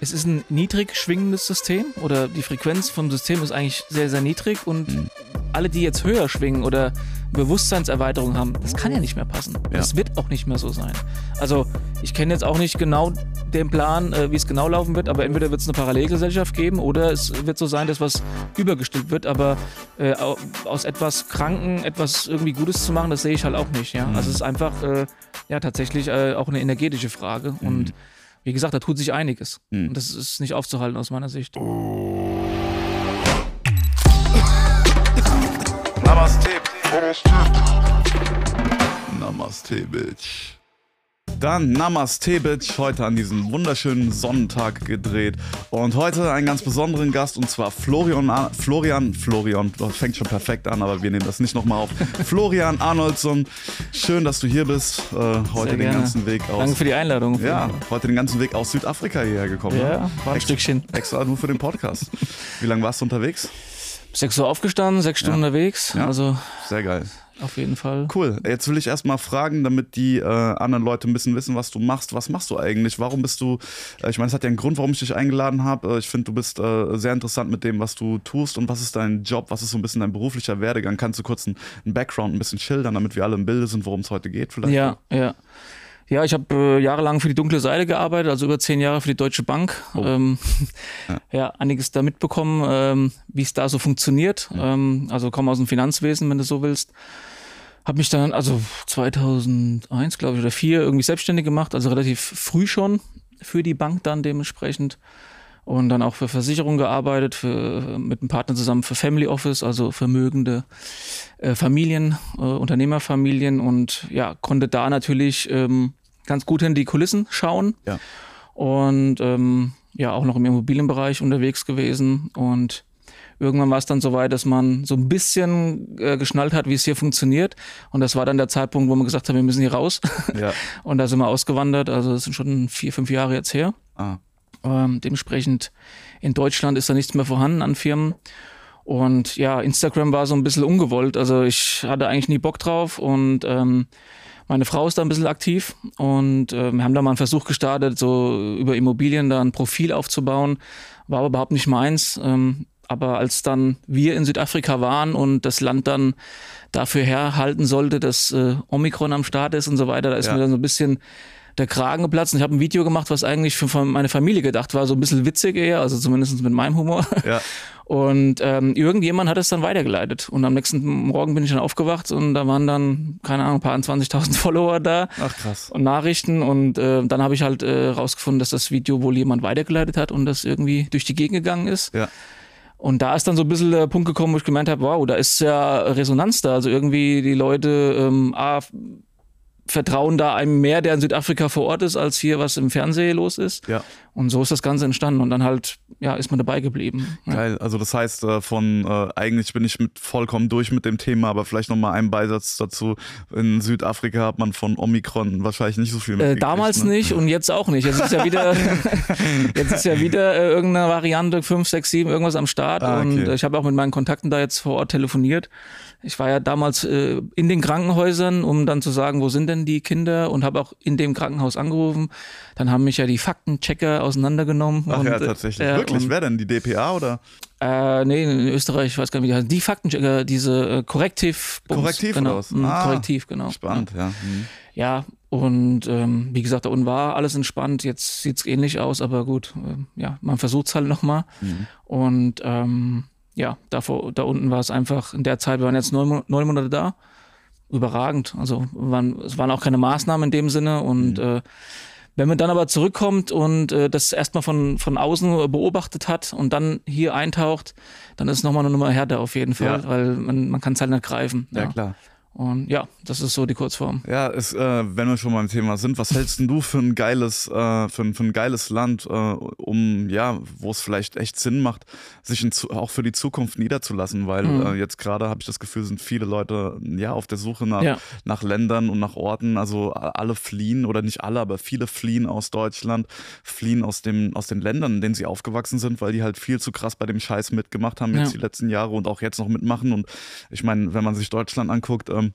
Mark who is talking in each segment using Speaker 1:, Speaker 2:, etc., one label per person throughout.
Speaker 1: es ist ein niedrig schwingendes System oder die Frequenz vom System ist eigentlich sehr, sehr niedrig und mhm. alle, die jetzt höher schwingen oder Bewusstseinserweiterung haben, das kann ja nicht mehr passen. Ja. Das wird auch nicht mehr so sein. Also ich kenne jetzt auch nicht genau den Plan, äh, wie es genau laufen wird, aber entweder wird es eine Parallelgesellschaft geben oder es wird so sein, dass was übergestimmt wird, aber äh, aus etwas Kranken etwas irgendwie Gutes zu machen, das sehe ich halt auch nicht. Ja? Mhm. Also es ist einfach äh, ja tatsächlich äh, auch eine energetische Frage mhm. und wie gesagt, da tut sich einiges. Mhm. Und das ist nicht aufzuhalten aus meiner Sicht.
Speaker 2: Namaste. Namaste, Bitch. Dann Namaste Bitch, heute an diesem wunderschönen Sonnentag gedreht. Und heute einen ganz besonderen Gast und zwar Florian, Florian, Florian, das fängt schon perfekt an, aber wir nehmen das nicht nochmal auf. Florian Arnoldson, schön, dass du hier bist. Äh, heute den ganzen Weg aus.
Speaker 1: Danke für die Einladung.
Speaker 2: Ja, heute den ganzen Weg aus Südafrika hierher gekommen.
Speaker 1: Ja, ne? war ein Ex Stückchen.
Speaker 2: Extra nur für den Podcast. Wie lange warst du unterwegs?
Speaker 1: Sechs Uhr aufgestanden, sechs Stunden ja. unterwegs. Ja. Also
Speaker 2: sehr geil.
Speaker 1: Auf jeden Fall.
Speaker 2: Cool. Jetzt will ich erstmal fragen, damit die äh, anderen Leute ein bisschen wissen, was du machst. Was machst du eigentlich? Warum bist du, äh, ich meine, es hat ja einen Grund, warum ich dich eingeladen habe. Äh, ich finde, du bist äh, sehr interessant mit dem, was du tust und was ist dein Job, was ist so ein bisschen dein beruflicher Werdegang. Kannst du kurz einen, einen Background ein bisschen schildern, damit wir alle im Bilde sind, worum es heute geht vielleicht?
Speaker 1: Ja, ja. Ja, ich habe äh, jahrelang für die dunkle Seite gearbeitet, also über zehn Jahre für die Deutsche Bank. Oh. Ähm, ja. ja. einiges da mitbekommen, ähm, wie es da so funktioniert. Ja. Ähm, also komme aus dem Finanzwesen, wenn du so willst. Habe mich dann, also 2001, glaube ich, oder 2004 irgendwie selbstständig gemacht, also relativ früh schon für die Bank dann dementsprechend. Und dann auch für Versicherungen gearbeitet, für, mit einem Partner zusammen für Family Office, also vermögende äh, Familien, äh, Unternehmerfamilien und ja, konnte da natürlich ähm, ganz gut in die Kulissen schauen. Ja. Und ähm, ja, auch noch im Immobilienbereich unterwegs gewesen und Irgendwann war es dann so weit, dass man so ein bisschen äh, geschnallt hat, wie es hier funktioniert. Und das war dann der Zeitpunkt, wo man gesagt hat, wir müssen hier raus. Ja. Und da sind wir ausgewandert. Also das sind schon vier, fünf Jahre jetzt her. Ah. Ähm, dementsprechend in Deutschland ist da nichts mehr vorhanden an Firmen. Und ja, Instagram war so ein bisschen ungewollt. Also ich hatte eigentlich nie Bock drauf und ähm, meine Frau ist da ein bisschen aktiv und äh, wir haben da mal einen Versuch gestartet, so über Immobilien da ein Profil aufzubauen. War aber überhaupt nicht meins. Ähm, aber als dann wir in Südafrika waren und das Land dann dafür herhalten sollte, dass äh, Omikron am Start ist und so weiter, da ist ja. mir dann so ein bisschen der Kragen geplatzt. Und ich habe ein Video gemacht, was eigentlich für meine Familie gedacht war, so ein bisschen witzig eher, also zumindest mit meinem Humor. Ja. Und ähm, irgendjemand hat es dann weitergeleitet. Und am nächsten Morgen bin ich dann aufgewacht und da waren dann, keine Ahnung, ein paar 20.000 Follower da.
Speaker 2: Ach krass.
Speaker 1: Und Nachrichten. Und äh, dann habe ich halt äh, rausgefunden, dass das Video wohl jemand weitergeleitet hat und das irgendwie durch die Gegend gegangen ist. Ja. Und da ist dann so ein bisschen der Punkt gekommen, wo ich gemeint habe, wow, da ist ja Resonanz da. Also irgendwie die Leute, ähm, A, vertrauen da einem mehr, der in Südafrika vor Ort ist, als hier was im Fernsehen los ist. Ja. Und so ist das Ganze entstanden und dann halt, ja, ist man dabei geblieben.
Speaker 2: Geil, also das heißt, äh, von äh, eigentlich bin ich mit vollkommen durch mit dem Thema, aber vielleicht nochmal einen Beisatz dazu. In Südafrika hat man von Omikron wahrscheinlich nicht so viel
Speaker 1: äh, Damals ne? nicht und jetzt auch nicht. Jetzt ist ja wieder, jetzt ist ja wieder äh, irgendeine Variante 5, 6, 7, irgendwas am Start. Ah, okay. Und ich habe auch mit meinen Kontakten da jetzt vor Ort telefoniert. Ich war ja damals äh, in den Krankenhäusern, um dann zu sagen, wo sind denn die Kinder und habe auch in dem Krankenhaus angerufen. Dann haben mich ja die Faktenchecker auseinandergenommen.
Speaker 2: Ach
Speaker 1: und,
Speaker 2: ja, tatsächlich. Äh, Wirklich? Wer denn? Die DPA oder?
Speaker 1: Äh, nee, in Österreich, ich weiß gar nicht, wie die heißen. Die Faktenchecker, diese äh, Korrektiv.
Speaker 2: Korrektiv
Speaker 1: genau.
Speaker 2: Raus.
Speaker 1: Mhm, ah, Korrektiv, genau.
Speaker 2: Spannend, ja. Mhm.
Speaker 1: Ja, und ähm, wie gesagt, da unten war alles entspannt. Jetzt sieht es ähnlich aus, aber gut, äh, ja, man versucht es halt nochmal. Mhm. Und ähm, ja, davor, da unten war es einfach, in der Zeit, wir waren jetzt neun, neun Monate da, überragend. Also waren, es waren auch keine Maßnahmen in dem Sinne und mhm. äh, wenn man dann aber zurückkommt und äh, das erstmal von, von außen beobachtet hat und dann hier eintaucht, dann ist es nochmal eine Nummer härter auf jeden Fall, ja. weil man, man kann es halt nicht greifen.
Speaker 2: Ja, ja, klar.
Speaker 1: Und ja, das ist so die Kurzform.
Speaker 2: Ja, ist, äh, wenn wir schon beim Thema sind, was hältst du für ein geiles, äh, für, für, ein geiles Land, äh, um ja, wo es vielleicht echt Sinn macht, sich in, auch für die Zukunft niederzulassen? Weil mhm. Äh, jetzt gerade habe ich das Gefühl, sind viele Leute ja auf der Suche nach, ja. nach Ländern und nach Orten. Also alle fliehen oder nicht alle, aber viele fliehen aus Deutschland, fliehen aus dem aus den Ländern, in denen sie aufgewachsen sind, weil die halt viel zu krass bei dem Scheiß mitgemacht haben jetzt ja. die letzten Jahre und auch jetzt noch mitmachen. Und ich meine, wenn man sich Deutschland anguckt ähm,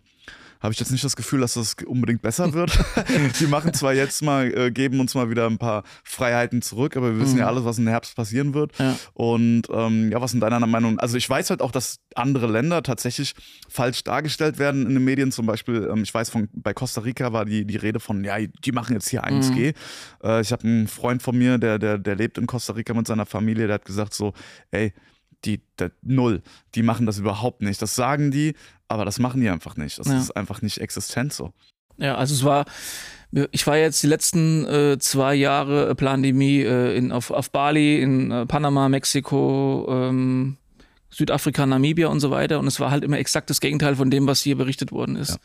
Speaker 2: habe ich jetzt nicht das Gefühl, dass das unbedingt besser wird. die machen zwar jetzt mal, äh, geben uns mal wieder ein paar Freiheiten zurück, aber wir wissen mhm. ja alles, was im Herbst passieren wird. Ja. Und ähm, ja, was in deiner Meinung? Also ich weiß halt auch, dass andere Länder tatsächlich falsch dargestellt werden in den Medien. Zum Beispiel, ähm, ich weiß von bei Costa Rica war die, die Rede von, ja, die machen jetzt hier 1G. Mhm. Äh, ich habe einen Freund von mir, der, der, der lebt in Costa Rica mit seiner Familie, der hat gesagt so, ey, die, die, null, die machen das überhaupt nicht. Das sagen die, aber das machen die einfach nicht. Das ja. ist einfach nicht existent so.
Speaker 1: Ja, also es war, ich war jetzt die letzten äh, zwei Jahre äh, Pandemie äh, in, auf, auf Bali, in äh, Panama, Mexiko, ähm, Südafrika, Namibia und so weiter. Und es war halt immer exakt das Gegenteil von dem, was hier berichtet worden ist. Ja.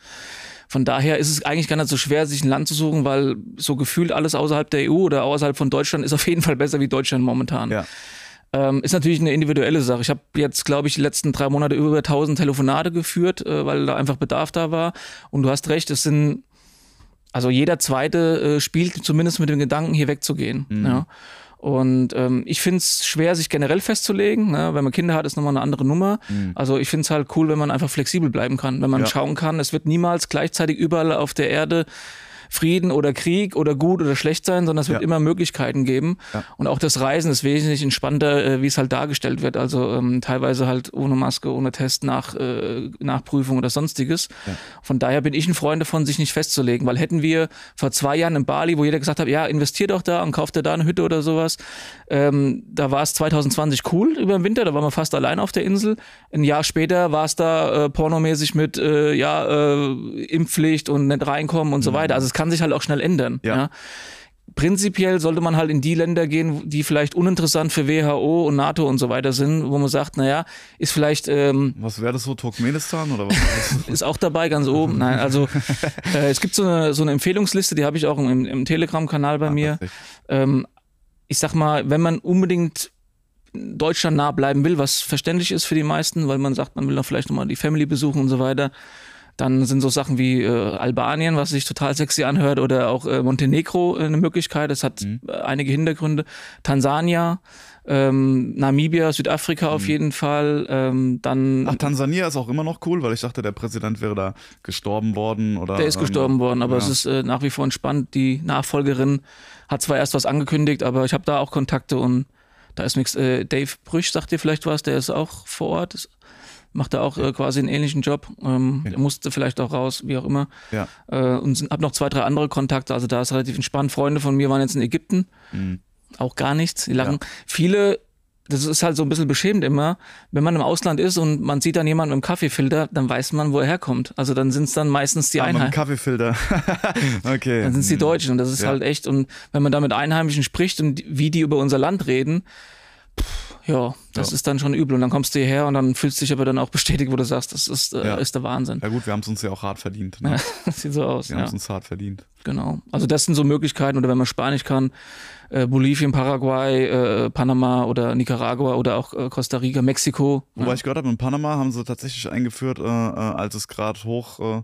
Speaker 1: Von daher ist es eigentlich gar nicht so schwer, sich ein Land zu suchen, weil so gefühlt alles außerhalb der EU oder außerhalb von Deutschland ist auf jeden Fall besser wie Deutschland momentan. Ja. Ähm, ist natürlich eine individuelle Sache. Ich habe jetzt, glaube ich, die letzten drei Monate über 1000 Telefonate geführt, äh, weil da einfach Bedarf da war. Und du hast recht, es sind, also jeder Zweite äh, spielt zumindest mit dem Gedanken, hier wegzugehen. Mhm. Ja. Und ähm, ich finde es schwer, sich generell festzulegen. Ne? Wenn man Kinder hat, ist nochmal eine andere Nummer. Mhm. Also ich finde es halt cool, wenn man einfach flexibel bleiben kann, wenn man ja. schauen kann, es wird niemals gleichzeitig überall auf der Erde Frieden oder Krieg oder gut oder schlecht sein, sondern es wird ja. immer Möglichkeiten geben. Ja. Und auch das Reisen ist wesentlich entspannter, äh, wie es halt dargestellt wird. Also ähm, teilweise halt ohne Maske, ohne Test, nach, äh, Nachprüfung oder sonstiges. Ja. Von daher bin ich ein Freund davon, sich nicht festzulegen, weil hätten wir vor zwei Jahren in Bali, wo jeder gesagt hat, ja, investier doch da und kauft dir da eine Hütte oder sowas, ähm, da war es 2020 cool über den Winter, da waren wir fast allein auf der Insel. Ein Jahr später war es da äh, pornomäßig mit äh, ja, äh, Impfpflicht und nicht reinkommen und mhm. so weiter. Also es kann sich halt auch schnell ändern. Ja. ja. Prinzipiell sollte man halt in die Länder gehen, die vielleicht uninteressant für WHO und NATO und so weiter sind, wo man sagt, naja, ist vielleicht. Ähm,
Speaker 2: was wäre das so, Turkmenistan oder was?
Speaker 1: ist auch dabei, ganz oben. Nein, also äh, es gibt so eine, so eine Empfehlungsliste, die habe ich auch im, im Telegram-Kanal bei ah, mir. Ähm, ich sag mal, wenn man unbedingt Deutschland nah bleiben will, was verständlich ist für die meisten, weil man sagt, man will dann vielleicht nochmal die Family besuchen und so weiter, dann sind so Sachen wie äh, Albanien, was sich total sexy anhört, oder auch äh, Montenegro eine Möglichkeit. Das hat mhm. einige Hintergründe. Tansania, ähm, Namibia, Südafrika mhm. auf jeden Fall. Ähm, dann
Speaker 2: Ach, Tansania ist auch immer noch cool, weil ich dachte, der Präsident wäre da gestorben worden oder.
Speaker 1: Der ist gestorben worden, aber ja. es ist äh, nach wie vor entspannt. Die Nachfolgerin hat zwar erst was angekündigt, aber ich habe da auch Kontakte und da ist nichts. Äh, Dave Brüch sagt dir vielleicht was, der ist auch vor Ort. Ist, macht er auch äh, quasi einen ähnlichen Job. Ähm, ja. Musste vielleicht auch raus, wie auch immer. Ja. Äh, und habe noch zwei, drei andere Kontakte. Also da ist relativ entspannt. Freunde von mir waren jetzt in Ägypten. Mhm. Auch gar nichts. Die lachen. Ja. Viele das ist halt so ein bisschen beschämend immer, wenn man im Ausland ist und man sieht dann jemanden mit einem Kaffeefilter, dann weiß man, wo er herkommt. Also dann sind es dann meistens die ah, Einheimischen.
Speaker 2: Kaffeefilter. okay.
Speaker 1: Dann sind es die Deutschen und das ist halt echt, und wenn man da mit Einheimischen spricht und wie die über unser Land reden, ja, das ja. ist dann schon übel. Und dann kommst du hierher und dann fühlst du dich aber dann auch bestätigt, wo du sagst, das ist, äh, ja. ist der Wahnsinn.
Speaker 2: Ja gut, wir haben es uns ja auch hart verdient. Ne?
Speaker 1: das sieht so aus.
Speaker 2: Wir haben es uns hart verdient.
Speaker 1: Genau. Also das sind so Möglichkeiten, oder wenn man Spanisch kann, äh, Bolivien, Paraguay, äh, Panama oder Nicaragua oder auch äh, Costa Rica, Mexiko.
Speaker 2: Wobei ich gehört habe, in Panama haben sie tatsächlich eingeführt, äh, äh, als es gerade hoch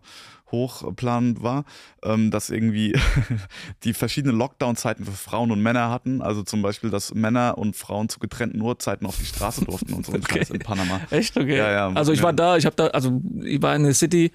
Speaker 2: hochplan war, ähm, dass irgendwie die verschiedenen Lockdown-Zeiten für Frauen und Männer hatten. Also zum Beispiel, dass Männer und Frauen zu getrennten Uhrzeiten auf die Straße durften und so okay. in Panama.
Speaker 1: Echt? Okay. Ja, ja, also ich war da, ich habe da, also ich war in der City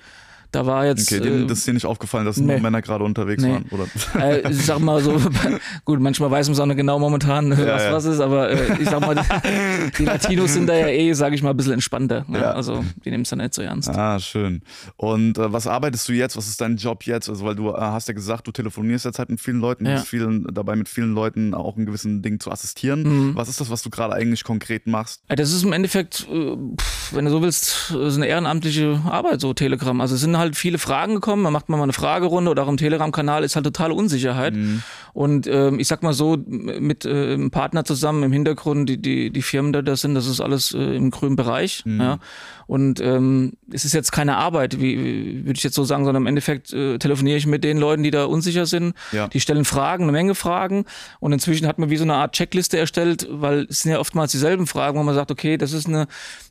Speaker 1: da war jetzt.
Speaker 2: Okay, denen, äh, das ist dir nicht aufgefallen, dass nee. nur Männer gerade unterwegs nee. waren, oder?
Speaker 1: Äh, ich sag mal so, gut, manchmal weiß man es auch nicht genau momentan, ja, was ja. was ist, aber äh, ich sag mal, die, die, Latinos sind da ja eh, sag ich mal, ein bisschen entspannter. Ne? Ja. Also die nehmen es dann nicht so ernst.
Speaker 2: Ah, schön. Und äh, was arbeitest du jetzt? Was ist dein Job jetzt? Also, weil du äh, hast ja gesagt, du telefonierst jetzt halt mit vielen Leuten, ja. vielen, dabei mit vielen Leuten auch in gewissen Dingen zu assistieren. Mhm. Was ist das, was du gerade eigentlich konkret machst?
Speaker 1: Das ist im Endeffekt, wenn du so willst, ist eine ehrenamtliche Arbeit, so Telegram. Also es sind halt viele Fragen gekommen, man macht mal eine Fragerunde oder auch im Telegram-Kanal ist halt totale Unsicherheit. Mhm. Und ähm, ich sag mal so, mit äh, einem Partner zusammen im Hintergrund, die, die, die Firmen, da das sind, das ist alles äh, im grünen Bereich. Mhm. Ja. Und ähm, es ist jetzt keine Arbeit, wie würde ich jetzt so sagen, sondern im Endeffekt äh, telefoniere ich mit den Leuten, die da unsicher sind. Ja. Die stellen Fragen, eine Menge Fragen. Und inzwischen hat man wie so eine Art Checkliste erstellt, weil es sind ja oftmals dieselben Fragen, wo man sagt, okay, das ist eine,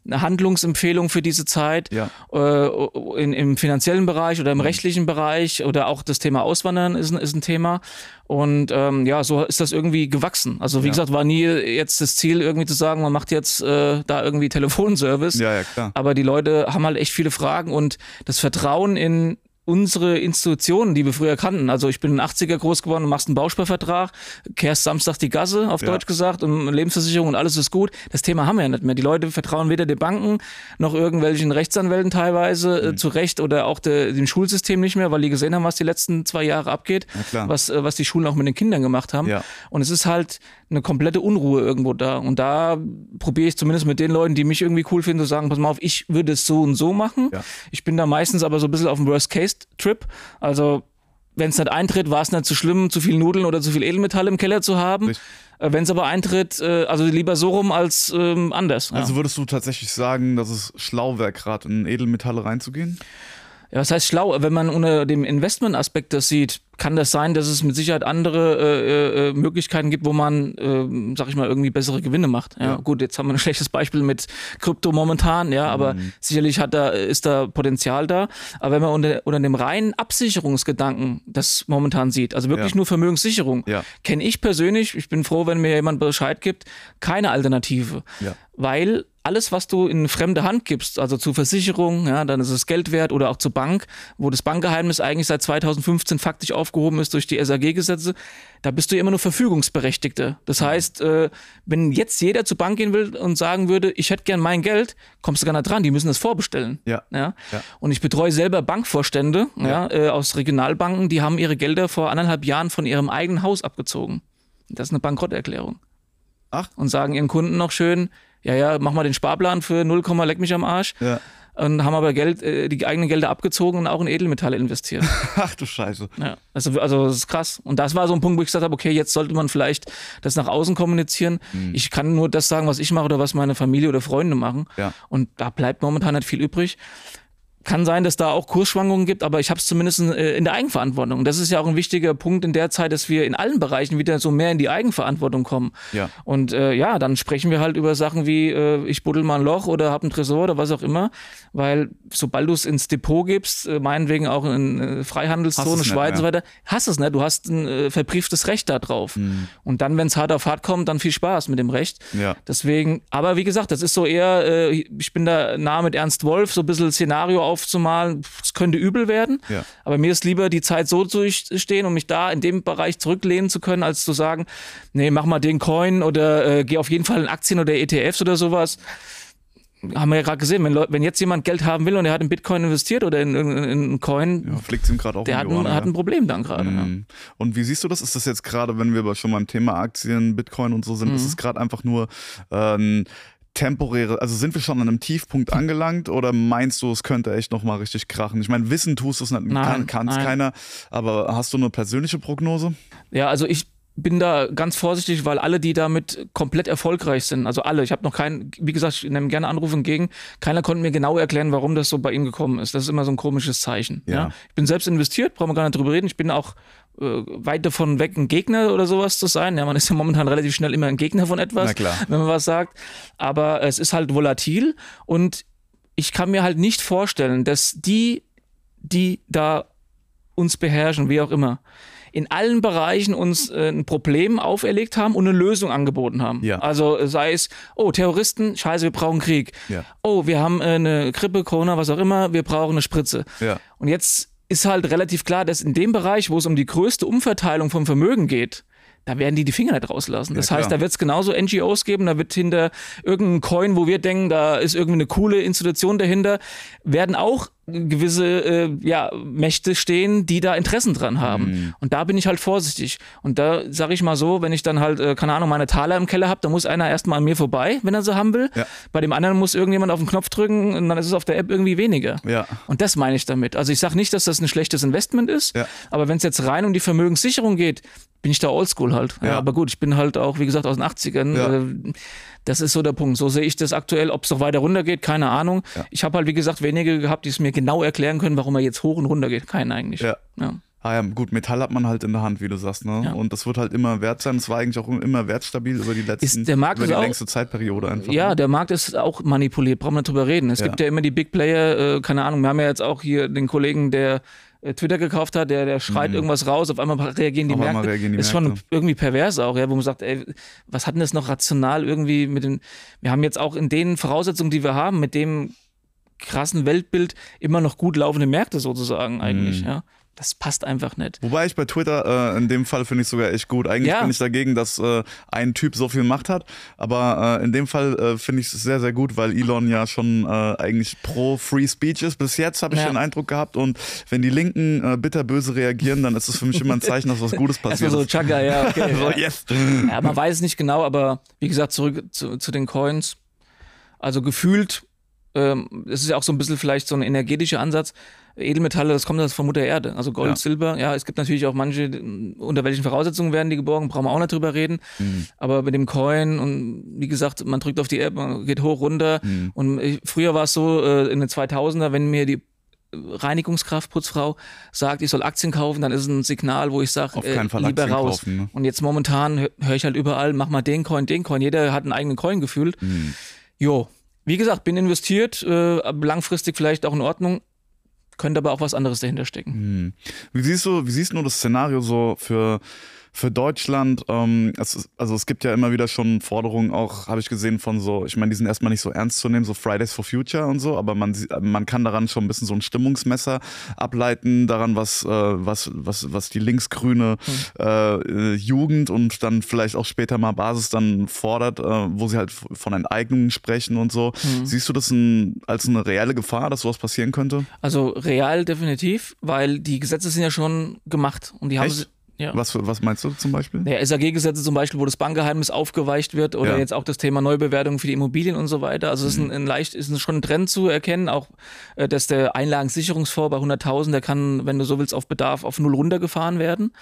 Speaker 1: eine Handlungsempfehlung für diese Zeit ja. äh, in, im finanziellen Bereich oder im mhm. rechtlichen Bereich oder auch das Thema Auswandern ist, ist ein Thema. Und ähm, ja, so ist das irgendwie gewachsen. Also wie ja. gesagt, war nie jetzt das Ziel, irgendwie zu sagen, man macht jetzt äh, da irgendwie Telefonservice. Ja, ja, klar. Aber die Leute haben halt echt viele Fragen und das Vertrauen in unsere Institutionen, die wir früher kannten, also ich bin in den 80er groß geworden, machst einen Bausparvertrag, kehrst Samstag die Gasse, auf ja. Deutsch gesagt, und Lebensversicherung und alles ist gut. Das Thema haben wir ja nicht mehr. Die Leute vertrauen weder den Banken noch irgendwelchen Rechtsanwälten teilweise äh, mhm. zu Recht oder auch de, dem Schulsystem nicht mehr, weil die gesehen haben, was die letzten zwei Jahre abgeht, was, äh, was die Schulen auch mit den Kindern gemacht haben. Ja. Und es ist halt eine komplette Unruhe irgendwo da. Und da probiere ich zumindest mit den Leuten, die mich irgendwie cool finden, zu sagen, pass mal auf, ich würde es so und so machen. Ja. Ich bin da meistens aber so ein bisschen auf dem Worst-Case-Trip. Also wenn es nicht eintritt, war es nicht zu schlimm, zu viel Nudeln oder zu viel Edelmetall im Keller zu haben. Richtig. Äh, wenn es aber eintritt, äh, also lieber so rum als ähm, anders.
Speaker 2: Also würdest du tatsächlich sagen, dass es schlau wäre, gerade in Edelmetalle reinzugehen?
Speaker 1: Ja, was heißt schlau? Wenn man unter dem Investmentaspekt das sieht, kann das sein, dass es mit Sicherheit andere äh, äh, Möglichkeiten gibt, wo man, äh, sag ich mal, irgendwie bessere Gewinne macht. Ja, ja, gut, jetzt haben wir ein schlechtes Beispiel mit Krypto momentan, ja, aber mhm. sicherlich hat da, ist da Potenzial da. Aber wenn man unter, unter dem reinen Absicherungsgedanken das momentan sieht, also wirklich ja. nur Vermögenssicherung, ja. kenne ich persönlich, ich bin froh, wenn mir jemand Bescheid gibt, keine Alternative. Weil alles, was du in fremde Hand gibst, also zur Versicherung, ja, dann ist es Geld wert oder auch zur Bank, wo das Bankgeheimnis eigentlich seit 2015 faktisch aufgehoben ist durch die SAG-Gesetze, da bist du immer nur Verfügungsberechtigter. Das heißt, äh, wenn jetzt jeder zur Bank gehen will und sagen würde, ich hätte gern mein Geld, kommst du gar nicht dran, die müssen das vorbestellen. Ja. ja? ja. Und ich betreue selber Bankvorstände ja äh, aus Regionalbanken, die haben ihre Gelder vor anderthalb Jahren von ihrem eigenen Haus abgezogen. Das ist eine Bankrotterklärung. Ach. Und sagen ihren Kunden noch schön, ja, ja, mach mal den Sparplan für 0, leck mich am Arsch. Ja. Und haben aber Geld, äh, die eigenen Gelder abgezogen und auch in Edelmetalle investiert.
Speaker 2: Ach du Scheiße.
Speaker 1: Ja, also, also das ist krass. Und das war so ein Punkt, wo ich gesagt habe, okay, jetzt sollte man vielleicht das nach außen kommunizieren. Mhm. Ich kann nur das sagen, was ich mache oder was meine Familie oder Freunde machen. Ja. Und da bleibt momentan nicht viel übrig kann sein, dass da auch Kursschwankungen gibt, aber ich habe es zumindest äh, in der Eigenverantwortung. Das ist ja auch ein wichtiger Punkt in der Zeit, dass wir in allen Bereichen wieder so mehr in die Eigenverantwortung kommen. Ja. Und äh, ja, dann sprechen wir halt über Sachen wie, äh, ich buddel mal ein Loch oder hab einen Tresor oder was auch immer, weil sobald du es ins Depot gibst, äh, meinetwegen auch in äh, Freihandelszone, Schweiz und so weiter, hast es nicht. Du hast ein äh, verbrieftes Recht da drauf. Mhm. Und dann, wenn es hart auf hart kommt, dann viel Spaß mit dem Recht. Ja. Deswegen, aber wie gesagt, das ist so eher, äh, ich bin da nah mit Ernst Wolf, so ein bisschen Szenario aufzumalen, es könnte übel werden. Ja. Aber mir ist lieber, die Zeit so zu stehen und mich da in dem Bereich zurücklehnen zu können, als zu sagen, nee, mach mal den Coin oder äh, geh auf jeden Fall in Aktien oder ETFs oder sowas haben wir ja gerade gesehen, wenn, wenn, jetzt jemand Geld haben will und er hat in Bitcoin investiert oder in, in, in einen Coin,
Speaker 2: ja, fliegt ihm gerade auch
Speaker 1: der hat ein, hat ein, Problem dann gerade. Mhm.
Speaker 2: Ja. Und wie siehst du das? Ist das jetzt gerade, wenn wir schon beim Thema Aktien, Bitcoin und so sind, mhm. ist es gerade einfach nur äh, temporäre, also sind wir schon an einem Tiefpunkt angelangt oder meinst du, es könnte echt nochmal richtig krachen? Ich meine, wissen tust du es nicht, kann es keiner, aber hast du eine persönliche Prognose?
Speaker 1: Ja, also ich bin da ganz vorsichtig, weil alle, die damit komplett erfolgreich sind, also alle, ich habe noch keinen, wie gesagt, ich nehme gerne Anrufe entgegen, keiner konnte mir genau erklären, warum das so bei ihm gekommen ist. Das ist immer so ein komisches Zeichen. Ja. ja. Ich bin selbst investiert, brauchen wir gar nicht drüber reden. Ich bin auch weit davon weg, ein Gegner oder sowas zu sein. Ja, man ist ja momentan relativ schnell immer ein Gegner von etwas, wenn man was sagt. Aber es ist halt volatil und ich kann mir halt nicht vorstellen, dass die, die da uns beherrschen, wie auch immer, in allen Bereichen uns äh, ein Problem auferlegt haben und eine Lösung angeboten haben. Ja. Also sei es, oh, Terroristen, scheiße, wir brauchen Krieg. Ja. Oh, wir haben äh, eine Grippe, Corona, was auch immer, wir brauchen eine Spritze. Ja. Und jetzt ist halt relativ klar, dass in dem Bereich, wo es um die größte Umverteilung vom Vermögen geht, da werden die die Finger nicht rauslassen. Das ja, heißt, da wird es genauso NGOs geben, da wird hinter irgendeinem Coin, wo wir denken, da ist irgendwie eine coole Institution dahinter, werden auch gewisse äh, ja, Mächte stehen, die da Interessen dran haben. Mhm. Und da bin ich halt vorsichtig. Und da sage ich mal so, wenn ich dann halt, äh, keine Ahnung, meine Taler im Keller habe, dann muss einer erstmal an mir vorbei, wenn er sie haben will. Ja. Bei dem anderen muss irgendjemand auf den Knopf drücken und dann ist es auf der App irgendwie weniger. Ja. Und das meine ich damit. Also ich sage nicht, dass das ein schlechtes Investment ist, ja. aber wenn es jetzt rein um die Vermögenssicherung geht, bin ich da oldschool halt. Ja. aber gut, ich bin halt auch, wie gesagt, aus den 80ern. Äh, das ist so der Punkt. So sehe ich das aktuell. Ob es noch weiter runter geht, keine Ahnung. Ja. Ich habe halt, wie gesagt, wenige gehabt, die es mir genau erklären können, warum er jetzt hoch und runter geht. Keinen eigentlich. Ja.
Speaker 2: ja. Ah ja, gut, Metall hat man halt in der Hand, wie du sagst, ne? Ja. Und das wird halt immer wert sein. Es war eigentlich auch immer wertstabil über die letzten,
Speaker 1: ist, der Markt
Speaker 2: über die
Speaker 1: auch,
Speaker 2: längste Zeitperiode einfach.
Speaker 1: Ja, ne? der Markt ist auch manipuliert, brauchen wir drüber reden. Es ja. gibt ja immer die Big Player, äh, keine Ahnung, wir haben ja jetzt auch hier den Kollegen, der Twitter gekauft hat, der, der schreit mhm. irgendwas raus, auf einmal reagieren die auf Märkte. Reagieren die ist Märkte. schon irgendwie pervers auch, ja, wo man sagt, ey, was hat denn das noch rational irgendwie mit den, wir haben jetzt auch in den Voraussetzungen, die wir haben, mit dem krassen Weltbild immer noch gut laufende Märkte sozusagen eigentlich, mhm. ja das passt einfach nicht.
Speaker 2: Wobei ich bei Twitter äh, in dem Fall finde ich sogar echt gut. Eigentlich ja. bin ich dagegen, dass äh, ein Typ so viel Macht hat, aber äh, in dem Fall äh, finde ich es sehr, sehr gut, weil Elon ja schon äh, eigentlich pro Free Speech ist. Bis jetzt habe ich ja. den Eindruck gehabt und wenn die Linken äh, bitterböse reagieren, dann ist es für mich immer ein Zeichen, dass was Gutes passiert.
Speaker 1: so Chaka, ja, okay. so, yes. Ja, man weiß es nicht genau, aber wie gesagt, zurück zu, zu den Coins. Also gefühlt ähm, es ist ja auch so ein bisschen vielleicht so ein energetischer Ansatz. Edelmetalle, das kommt das von Mutter Erde. Also Gold, ja. Silber. Ja, es gibt natürlich auch manche, unter welchen Voraussetzungen werden die geborgen, brauchen wir auch nicht drüber reden. Mhm. Aber mit dem Coin und wie gesagt, man drückt auf die App, man geht hoch, runter. Mhm. Und ich, früher war es so, äh, in den 2000er, wenn mir die Reinigungskraft, Putzfrau sagt, ich soll Aktien kaufen, dann ist es ein Signal, wo ich sage, äh, lieber Aktien raus. Kaufen, ne? Und jetzt momentan höre hör ich halt überall, mach mal den Coin, den Coin. Jeder hat einen eigenen Coin gefühlt. Mhm. Jo, wie gesagt, bin investiert, äh, langfristig vielleicht auch in Ordnung, könnte aber auch was anderes dahinter stecken. Hm.
Speaker 2: Wie siehst du, wie siehst du das Szenario so für für Deutschland, ähm, es, also es gibt ja immer wieder schon Forderungen, auch habe ich gesehen von so, ich meine, die sind erstmal nicht so ernst zu nehmen, so Fridays for Future und so, aber man, man kann daran schon ein bisschen so ein Stimmungsmesser ableiten, daran, was, äh, was, was, was die linksgrüne mhm. äh, Jugend und dann vielleicht auch später mal Basis dann fordert, äh, wo sie halt von Enteignungen sprechen und so. Mhm. Siehst du das ein, als eine reelle Gefahr, dass sowas passieren könnte?
Speaker 1: Also real definitiv, weil die Gesetze sind ja schon gemacht und die haben
Speaker 2: Echt? Ja. Was, was meinst du zum Beispiel?
Speaker 1: Ja, SAG-Gesetze zum Beispiel, wo das Bankgeheimnis aufgeweicht wird oder ja. jetzt auch das Thema Neubewertung für die Immobilien und so weiter. Also es mhm. ist, ein, ein, leicht, ist schon ein Trend zu erkennen, auch äh, dass der Einlagensicherungsfonds bei 100.000, der kann, wenn du so willst, auf Bedarf auf null runtergefahren werden.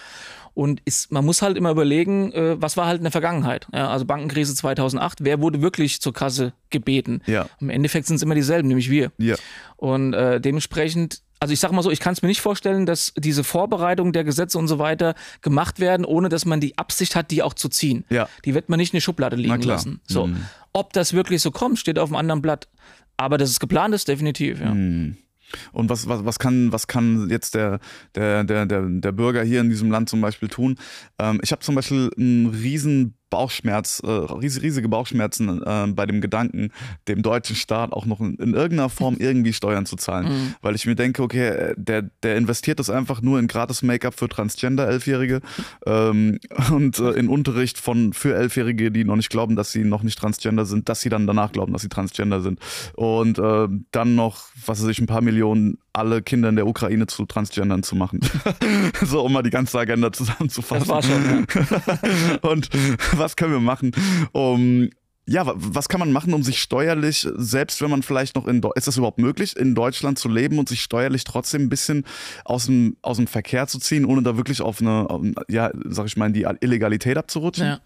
Speaker 1: Und ist, man muss halt immer überlegen, äh, was war halt in der Vergangenheit. Ja, also Bankenkrise 2008, wer wurde wirklich zur Kasse gebeten? Ja. Im Endeffekt sind es immer dieselben, nämlich wir. Ja. Und äh, dementsprechend also ich sage mal so, ich kann es mir nicht vorstellen, dass diese Vorbereitung der Gesetze und so weiter gemacht werden, ohne dass man die Absicht hat, die auch zu ziehen. Ja. Die wird man nicht in die Schublade liegen lassen. So. Mhm. Ob das wirklich so kommt, steht auf einem anderen Blatt. Aber dass es geplant ist, definitiv, ja. Mhm.
Speaker 2: Und was, was, was, kann, was kann jetzt der, der, der, der, der Bürger hier in diesem Land zum Beispiel tun? Ähm, ich habe zum Beispiel einen riesen Bauchschmerz, äh, riesige Bauchschmerzen äh, bei dem Gedanken, dem deutschen Staat auch noch in, in irgendeiner Form irgendwie Steuern zu zahlen. Mhm. Weil ich mir denke, okay, der, der investiert das einfach nur in gratis Make-up für Transgender-Elfjährige ähm, und äh, in Unterricht von für Elfjährige, die noch nicht glauben, dass sie noch nicht Transgender sind, dass sie dann danach glauben, dass sie Transgender sind. Und äh, dann noch, was weiß ich, ein paar Millionen alle Kinder in der Ukraine zu Transgendern zu machen. so, um mal die ganze Agenda zusammenzufassen. Das war schon. Ja. und was können wir machen, um ja, was kann man machen, um sich steuerlich, selbst wenn man vielleicht noch in, ist das überhaupt möglich, in Deutschland zu leben und sich steuerlich trotzdem ein bisschen aus dem, aus dem Verkehr zu ziehen, ohne da wirklich auf eine, ja, sag ich mal, in die Illegalität abzurutschen? Ja.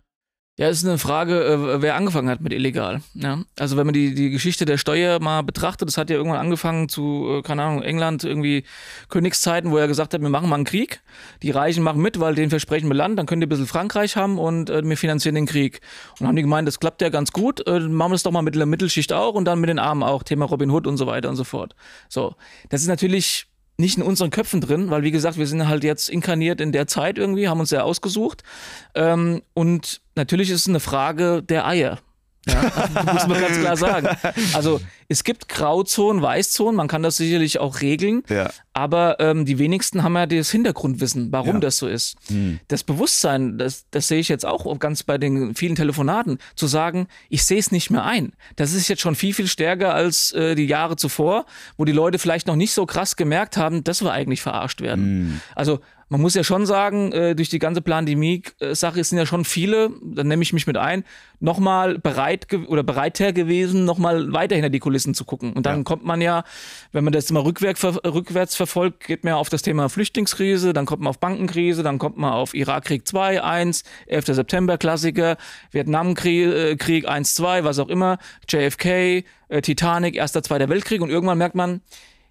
Speaker 1: Ja, es ist eine Frage, äh, wer angefangen hat mit illegal. Ja? Also wenn man die, die Geschichte der Steuer mal betrachtet, das hat ja irgendwann angefangen zu, äh, keine Ahnung, England, irgendwie Königszeiten, wo er gesagt hat, wir machen mal einen Krieg. Die Reichen machen mit, weil den versprechen wir Land, dann könnt ihr ein bisschen Frankreich haben und äh, wir finanzieren den Krieg. Und dann haben die gemeint, das klappt ja ganz gut, machen wir das doch mal mit der Mittelschicht auch und dann mit den Armen auch, Thema Robin Hood und so weiter und so fort. So, das ist natürlich nicht in unseren Köpfen drin, weil wie gesagt, wir sind halt jetzt inkarniert in der Zeit irgendwie, haben uns ja ausgesucht. Ähm, und natürlich ist es eine Frage der Eier. Ja, also, muss man ganz klar sagen. Also es gibt Grauzonen, Weißzonen, man kann das sicherlich auch regeln, ja. aber ähm, die wenigsten haben ja das Hintergrundwissen, warum ja. das so ist. Hm. Das Bewusstsein, das, das sehe ich jetzt auch ganz bei den vielen Telefonaten, zu sagen, ich sehe es nicht mehr ein. Das ist jetzt schon viel, viel stärker als äh, die Jahre zuvor, wo die Leute vielleicht noch nicht so krass gemerkt haben, dass wir eigentlich verarscht werden. Hm. Also man muss ja schon sagen, äh, durch die ganze Pandemie-Sache sind ja schon viele, dann nehme ich mich mit ein, nochmal bereit oder bereiter gewesen, nochmal weiter hinter die Kulissen zu gucken. Und dann ja. kommt man ja, wenn man das mal rückwärts, rückwärts verfolgt, geht man ja auf das Thema Flüchtlingskrise, dann kommt man auf Bankenkrise, dann kommt man auf Irakkrieg 2, 1, 11. September Klassiker, Vietnamkrieg Krieg 1, 2, was auch immer, JFK, äh, Titanic, Erster, Zweiter Weltkrieg und irgendwann merkt man,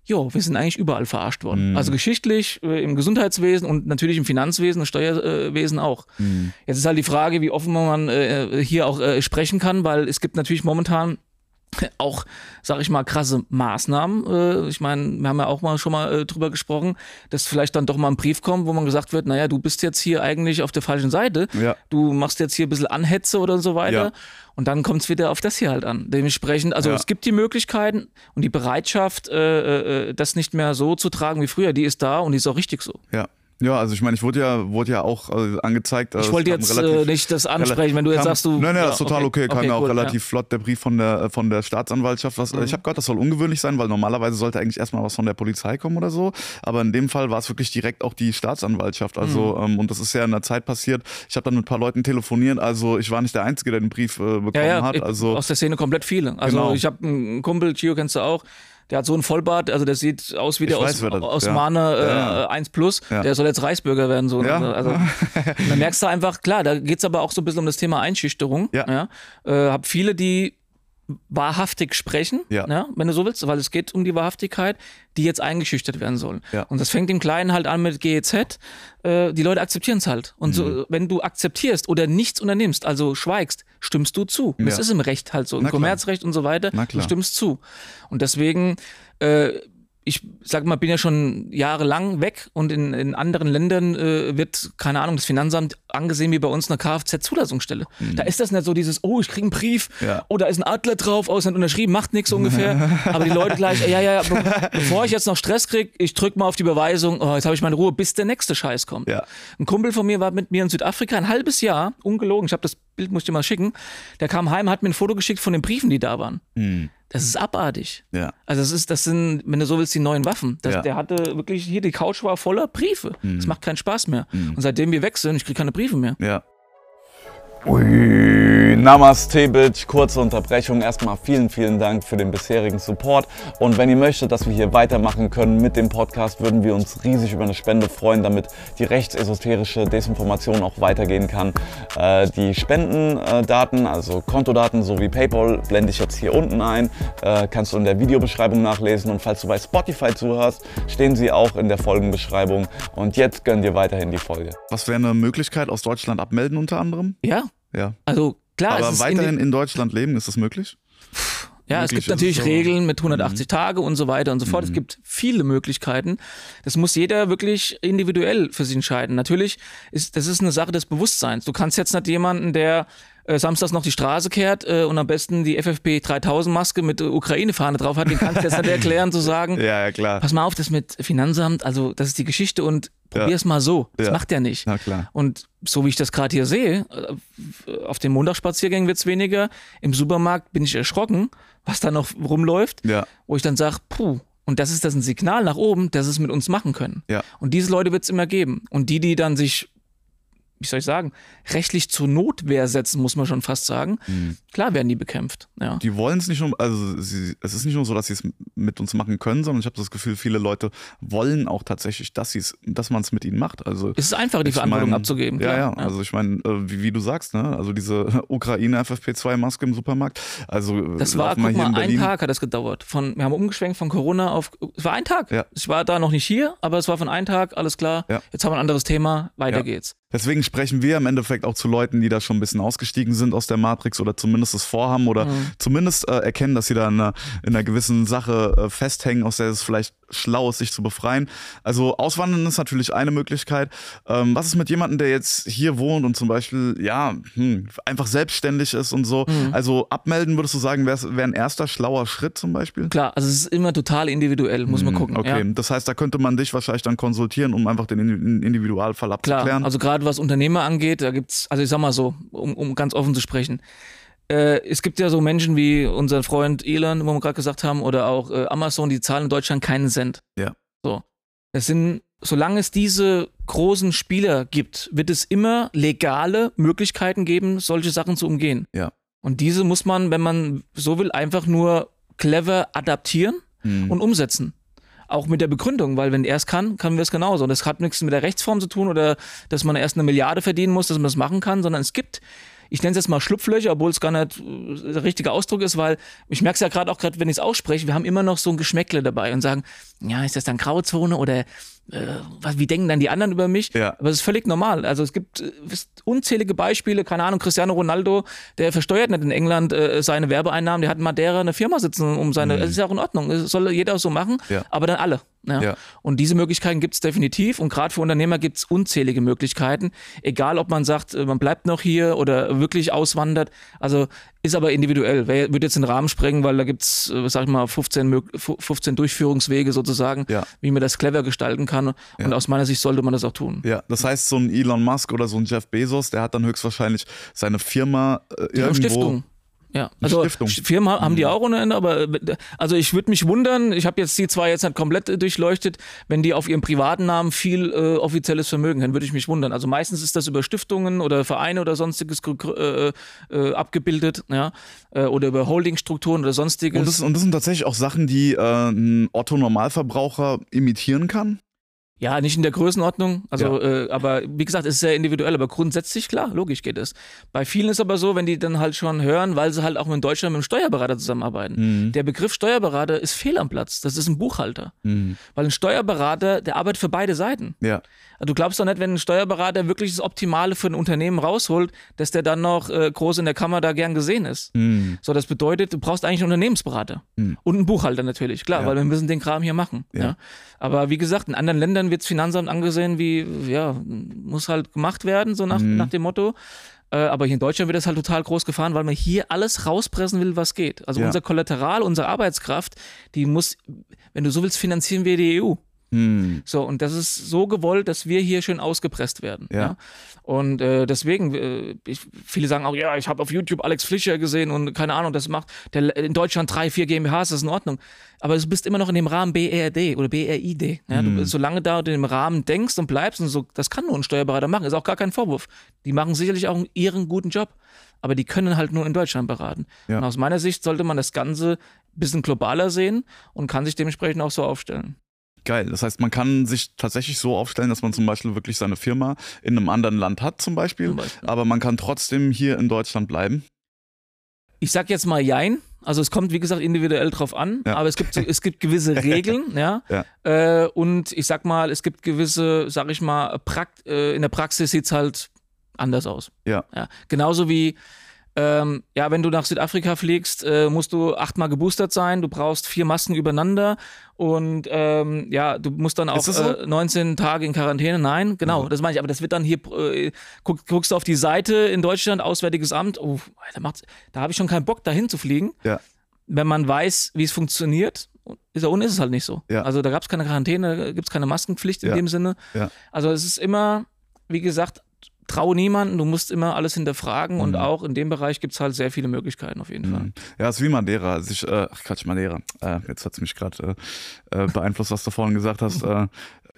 Speaker 1: jo, wir sind eigentlich überall verarscht worden. Mhm. Also geschichtlich, äh, im Gesundheitswesen und natürlich im Finanzwesen und Steuerwesen auch. Mhm. Jetzt ist halt die Frage, wie offen man äh, hier auch äh, sprechen kann, weil es gibt natürlich momentan auch, sag ich mal, krasse Maßnahmen. Äh, ich meine, wir haben ja auch mal schon mal äh, drüber gesprochen, dass vielleicht dann doch mal ein Brief kommt, wo man gesagt wird, naja, du bist jetzt hier eigentlich auf der falschen Seite.
Speaker 2: Ja.
Speaker 1: Du machst jetzt hier ein bisschen Anhetze oder so weiter.
Speaker 2: Ja.
Speaker 1: Und dann kommt es wieder auf das hier halt an. Dementsprechend, also
Speaker 2: Ja.
Speaker 1: es gibt die Möglichkeiten und die Bereitschaft, äh, das nicht mehr so zu tragen wie früher, die ist da und die ist auch richtig so.
Speaker 2: Ja. Ja, also ich meine, ich wurde ja, wurde ja auch äh, angezeigt.
Speaker 1: Ich
Speaker 2: es
Speaker 1: wollte jetzt
Speaker 2: relativ-
Speaker 1: äh, nicht das ansprechen, wenn du jetzt sagst, du.
Speaker 2: Nein, nein,
Speaker 1: ja,
Speaker 2: das ist total okay. Kam ja auch
Speaker 1: cool,
Speaker 2: relativ flott der Brief von der, von der Staatsanwaltschaft. Was,
Speaker 1: Mhm.
Speaker 2: Ich habe gehört, das soll ungewöhnlich sein, weil normalerweise sollte eigentlich erstmal was von der Polizei kommen oder so. Aber in dem Fall war es wirklich direkt auch die Staatsanwaltschaft. Also,
Speaker 1: Mhm.
Speaker 2: ähm, und das ist ja in der Zeit passiert. Ich habe dann mit ein paar Leuten telefoniert. Also, ich war nicht der Einzige, der den Brief äh, bekommen
Speaker 1: Ja, ja,
Speaker 2: hat. Also,
Speaker 1: aus der Szene komplett viele. Also
Speaker 2: Genau.
Speaker 1: ich habe einen Kumpel, Gio kennst du auch, der hat so einen Vollbart, also der sieht aus wie der
Speaker 2: weiß, das-
Speaker 1: aus
Speaker 2: ja.
Speaker 1: Äh,
Speaker 2: Ja, ja.
Speaker 1: 1 Plus.
Speaker 2: Ja.
Speaker 1: Der soll jetzt Reichsbürger werden. So.
Speaker 2: Ja.
Speaker 1: Also, dann merkst du einfach, klar, da geht's aber auch so ein bisschen um das Thema Einschüchterung.
Speaker 2: Ja.
Speaker 1: Äh, hab viele, die wahrhaftig sprechen,
Speaker 2: Ja.
Speaker 1: wenn du so willst, weil es geht um die Wahrhaftigkeit, die jetzt eingeschüchtert werden sollen.
Speaker 2: Ja.
Speaker 1: Und das fängt im Kleinen halt an mit GEZ. Äh, die Leute akzeptieren es halt. Und
Speaker 2: Mhm.
Speaker 1: so, wenn du akzeptierst oder nichts unternimmst, also schweigst, stimmst du zu. Und Das
Speaker 2: Ja.
Speaker 1: ist im Recht halt so, im. Kommerzrecht und so weiter. Du stimmst zu. Und deswegen, äh, ich sag mal, bin ja schon jahrelang weg und in, in anderen Ländern äh, wird, keine Ahnung, das Finanzamt angesehen wie bei uns eine Kfz-Zulassungsstelle. Da ist das nicht so dieses, oh, ich krieg einen Brief,
Speaker 2: Mhm. Ja.
Speaker 1: oh, da ist ein Adler drauf, oh, ist nicht unterschrieben, macht nichts so ungefähr. Aber die Leute gleich, ja, ja, ja, be bevor ich jetzt noch Stress krieg, ich drück mal auf die Überweisung, oh, jetzt habe ich meine Ruhe, bis der nächste Scheiß kommt.
Speaker 2: Ja.
Speaker 1: Ein Kumpel von mir war mit mir in Südafrika ein halbes Jahr, ungelogen, ich habe das Bild, muss ich dir mal schicken, der kam heim, hat mir ein Foto geschickt von den Briefen, die da waren. Das ist abartig.
Speaker 2: ja.
Speaker 1: Also das ist, das sind, wenn du so willst, die neuen Waffen. Das,
Speaker 2: Ja.
Speaker 1: Der hatte wirklich hier, die Couch war voller Briefe. Das macht keinen Spaß mehr. Und seitdem wir weg sind, ich kriege keine Briefe mehr.
Speaker 2: Ja.
Speaker 3: Ui, Namaste, Bitch. Kurze Unterbrechung. Erstmal vielen, vielen Dank für den bisherigen Support. Und wenn ihr möchtet, dass wir hier weitermachen können mit dem Podcast, würden wir uns riesig über eine Spende freuen, damit die rechtsesoterische Desinformation auch weitergehen kann. Äh, die Spendendaten, also Kontodaten sowie PayPal, blende ich jetzt hier unten ein. Äh, kannst du in der Videobeschreibung nachlesen. Und falls du bei Spotify zuhörst, stehen sie auch in der Folgenbeschreibung. Und jetzt gönn dir weiterhin die Folge.
Speaker 2: Was wäre eine Möglichkeit aus Deutschland abmelden unter anderem?
Speaker 1: Ja,
Speaker 2: Ja.
Speaker 1: also klar, es
Speaker 2: Aber weiterhin
Speaker 1: in
Speaker 2: in Deutschland leben, ist das möglich?
Speaker 1: Ja, es
Speaker 2: Möglich
Speaker 1: gibt
Speaker 2: ist
Speaker 1: natürlich
Speaker 2: es so. Mhm.
Speaker 1: Regeln mit 180 Tage und so weiter und so fort. Es gibt viele Möglichkeiten. Das muss jeder wirklich individuell für sich entscheiden. Natürlich ist das ist eine Sache des Bewusstseins. Du kannst jetzt nicht jemanden, der äh, samstags noch die Straße kehrt äh, und am besten die FFP 3000 Maske mit äh, Ukraine-Fahne drauf hat, den kannst du jetzt nicht erklären zu sagen,
Speaker 2: Ja, ja, klar.
Speaker 1: pass mal auf, das mit Finanzamt, also das ist die Geschichte und
Speaker 2: Ja.
Speaker 1: probier's mal so. Das
Speaker 2: Ja.
Speaker 1: macht der nicht.
Speaker 2: Na klar.
Speaker 1: Und so wie ich das gerade hier sehe, äh, auf den Montagsspaziergängen wird's weniger. Im Supermarkt bin ich erschrocken, was da noch rumläuft,
Speaker 2: Ja.
Speaker 1: wo ich dann sage, puh, und das ist das ein Signal nach oben, dass es mit uns machen können.
Speaker 2: Ja.
Speaker 1: Und diese Leute wird's immer geben. Und die, die dann sich, wie soll ich sagen, rechtlich zur Notwehr setzen, muss man schon fast sagen, klar werden die bekämpft. Ja.
Speaker 2: Die wollen es nicht nur, also sie, es ist nicht nur so, dass sie es mit uns machen können, sondern ich habe das Gefühl, viele Leute wollen auch tatsächlich, dass sie es, dass man es mit ihnen macht. Also
Speaker 1: Es ist einfacher, die Verantwortung
Speaker 2: mein,
Speaker 1: abzugeben.
Speaker 2: Ja,
Speaker 1: klar.
Speaker 2: ja, also ich meine, äh, wie, wie du sagst, ne? Also diese Ukraine FFP2-Maske im Supermarkt. Also äh,
Speaker 1: Das war, guck
Speaker 2: in
Speaker 1: mal, ein. Tag hat das gedauert. Von, wir haben umgeschwenkt von Corona auf, es war ein Tag.
Speaker 2: Ja.
Speaker 1: Ich war da noch nicht hier, aber es war von einem Tag, alles klar.
Speaker 2: Ja.
Speaker 1: Jetzt haben wir ein anderes Thema, weiter
Speaker 2: Ja.
Speaker 1: geht's.
Speaker 2: Deswegen sprechen wir im Endeffekt auch zu Leuten, die da schon ein bisschen ausgestiegen sind aus der Matrix oder zumindest es vorhaben oder
Speaker 1: Mhm.
Speaker 2: zumindest äh, erkennen, dass sie da in einer, in einer gewissen Sache äh, festhängen, aus der es vielleicht schlau ist, sich zu befreien. Also auswandern ist natürlich eine Möglichkeit. Ähm, was ist mit jemandem, der jetzt hier wohnt und zum Beispiel, ja, hm, einfach selbstständig ist und so?
Speaker 1: Mhm.
Speaker 2: Also abmelden, würdest du sagen, wäre wär ein erster schlauer Schritt zum Beispiel?
Speaker 1: Klar, also es ist immer total individuell, muss man
Speaker 2: Hm,
Speaker 1: gucken.
Speaker 2: Okay,
Speaker 1: Ja.
Speaker 2: das heißt, da könnte man dich wahrscheinlich dann konsultieren, um einfach den Indi- Individualfall abzuklären.
Speaker 1: Klar, also gerade was Unternehmer angeht, da gibt's, also ich sag mal so, um, um ganz offen zu sprechen. Äh, es gibt ja so Menschen wie unser Freund Elon, wo wir gerade gesagt haben, oder auch äh, Amazon, die zahlen in Deutschland keinen Cent.
Speaker 2: Ja.
Speaker 1: So. Das sind, solange es diese großen Spieler gibt, wird es immer legale Möglichkeiten geben, solche Sachen zu umgehen.
Speaker 2: Ja.
Speaker 1: Und diese muss man, wenn man so will, einfach nur clever adaptieren
Speaker 2: Hm.
Speaker 1: und umsetzen. Auch mit der Begründung, weil wenn er es kann, können wir es genauso. Und das hat nichts mit der Rechtsform zu tun oder dass man erst eine Milliarde verdienen muss, dass man das machen kann, sondern es gibt ich nenne es jetzt mal Schlupflöcher, obwohl es gar nicht äh, der richtige Ausdruck ist, weil ich merke es ja gerade auch gerade, wenn ich es ausspreche, wir haben immer noch so ein Geschmäckle dabei und sagen, ja, ist das dann Grauzone oder was, wie denken dann die anderen über mich?
Speaker 2: Ja.
Speaker 1: Aber es ist völlig normal. Also es gibt äh, unzählige Beispiele, keine Ahnung, Cristiano Ronaldo, der versteuert nicht in England äh, seine Werbeeinnahmen, der hat in Madeira eine Firma sitzen, um seine, das ist ja auch in Ordnung, das soll jeder so machen,
Speaker 2: Ja.
Speaker 1: aber dann alle. Ja.
Speaker 2: Ja.
Speaker 1: Und diese Möglichkeiten gibt es definitiv und gerade für Unternehmer gibt es unzählige Möglichkeiten, egal ob man sagt, äh, man bleibt noch hier oder wirklich auswandert. Also ist aber individuell. Wer würde jetzt den Rahmen sprengen, weil da gibt es, sag ich mal, 15, mög- 15 Durchführungswege sozusagen,
Speaker 2: Ja.
Speaker 1: wie man das clever gestalten kann. Und
Speaker 2: Ja.
Speaker 1: aus meiner Sicht sollte man das auch tun.
Speaker 2: Ja, das heißt, so ein Elon Musk oder so ein Jeff Bezos, der hat dann höchstwahrscheinlich seine Firma äh, irgendwo.
Speaker 1: Stiftung. Ja, also
Speaker 2: Stiftung. Mhm.
Speaker 1: Firmen ha- haben die auch ohne Ende, aber also ich würde mich wundern, ich habe jetzt die zwei jetzt nicht komplett äh, durchleuchtet, wenn die auf ihrem privaten Namen viel äh, offizielles Vermögen haben, würde ich mich wundern. Also meistens ist das über Stiftungen oder Vereine oder sonstiges äh, äh, abgebildet, ja, äh, oder über Holdingstrukturen oder sonstiges.
Speaker 2: Und das, und das sind tatsächlich auch Sachen, die äh, ein Otto-Normalverbraucher imitieren kann.
Speaker 1: Ja, nicht in der Größenordnung, also, äh, aber wie gesagt, es ist sehr individuell, aber grundsätzlich klar, logisch geht es. Bei vielen ist aber so, wenn die dann halt schon hören, weil sie halt auch in Deutschland mit einem Steuerberater zusammenarbeiten. Der Begriff Steuerberater ist fehl am Platz, das ist ein Buchhalter. Weil ein Steuerberater, der arbeitet für beide Seiten.
Speaker 2: Ja.
Speaker 1: Du glaubst doch nicht, wenn ein Steuerberater wirklich das Optimale für ein Unternehmen rausholt, dass der dann noch äh, groß in der Kammer da gern gesehen ist. So, das bedeutet, du brauchst eigentlich einen Unternehmensberater und einen Buchhalter natürlich, klar,
Speaker 2: Ja.
Speaker 1: weil wir müssen den Kram hier machen. Ja.
Speaker 2: Ja.
Speaker 1: Aber wie gesagt, in anderen Ländern wird das Finanzamt angesehen wie, ja, muss halt gemacht werden, so nach, nach dem Motto. Äh, aber hier in Deutschland wird das halt total groß gefahren, weil man hier alles rauspressen will, was geht. Also
Speaker 2: Ja.
Speaker 1: unser Kollateral, unsere Arbeitskraft, die muss, wenn du so willst, finanzieren wir die EU.
Speaker 2: Hm.
Speaker 1: So, und das ist so gewollt, dass wir hier schön ausgepresst werden.
Speaker 2: Ja.
Speaker 1: Und äh, deswegen, äh, ich, viele sagen auch, ja, ich habe auf YouTube Alex Flischer gesehen und keine Ahnung, das macht der, in Deutschland drei, vier GmbHs, das ist in Ordnung. Aber du bist immer noch in dem Rahmen BRD oder BRID. Ja? Du, solange da in dem Rahmen denkst und bleibst und so, das kann nur ein Steuerberater machen, ist auch gar kein Vorwurf. Die machen sicherlich auch ihren guten Job. Aber die können halt nur in Deutschland beraten.
Speaker 2: Ja.
Speaker 1: Und aus meiner Sicht sollte man das Ganze ein bisschen globaler sehen und kann sich dementsprechend auch so aufstellen.
Speaker 2: Geil. Das heißt, man kann sich tatsächlich so aufstellen, dass man zum Beispiel wirklich seine Firma in einem anderen Land hat, zum Beispiel,
Speaker 1: Zum Beispiel.
Speaker 2: aber man kann trotzdem hier in Deutschland bleiben.
Speaker 1: Ich sag jetzt mal Jein. Also es kommt, wie gesagt, individuell drauf an,
Speaker 2: Ja.
Speaker 1: aber es gibt, es gibt gewisse Regeln, ja.
Speaker 2: Ja.
Speaker 1: Äh, und ich sag mal, es gibt gewisse, sag ich mal, Prakt äh, in der Praxis sieht's halt anders aus.
Speaker 2: Ja.
Speaker 1: ja. Genauso wie, ähm, ja, wenn du nach Südafrika fliegst, äh, musst du achtmal geboostert sein, du brauchst vier Masken übereinander und ähm, ja, du musst dann auch
Speaker 2: so?
Speaker 1: äh, 19 Tage in Quarantäne. Nein, genau, das meine ich, aber das wird dann hier, äh, guck, guckst du auf die Seite in Deutschland, Auswärtiges Amt, oh, da, macht's- da habe ich schon keinen Bock, dahin zu fliegen
Speaker 2: Ja.
Speaker 1: wenn man weiß, wie es funktioniert, ist, und ist es halt nicht so.
Speaker 2: Ja.
Speaker 1: Also da gab es keine Quarantäne, gibt es keine Maskenpflicht in
Speaker 2: Ja.
Speaker 1: dem Sinne.
Speaker 2: Ja.
Speaker 1: Also es ist immer, wie gesagt, traue niemanden, du musst immer alles hinterfragen und
Speaker 2: Mhm.
Speaker 1: auch in dem Bereich gibt es halt sehr viele Möglichkeiten auf jeden Fall.
Speaker 2: Mhm. Ja, es ist wie Madeira. Also ich, äh, ach Quatsch, Madeira. Äh, jetzt hat es mich gerade äh, äh, beeinflusst, was du vorhin gesagt hast.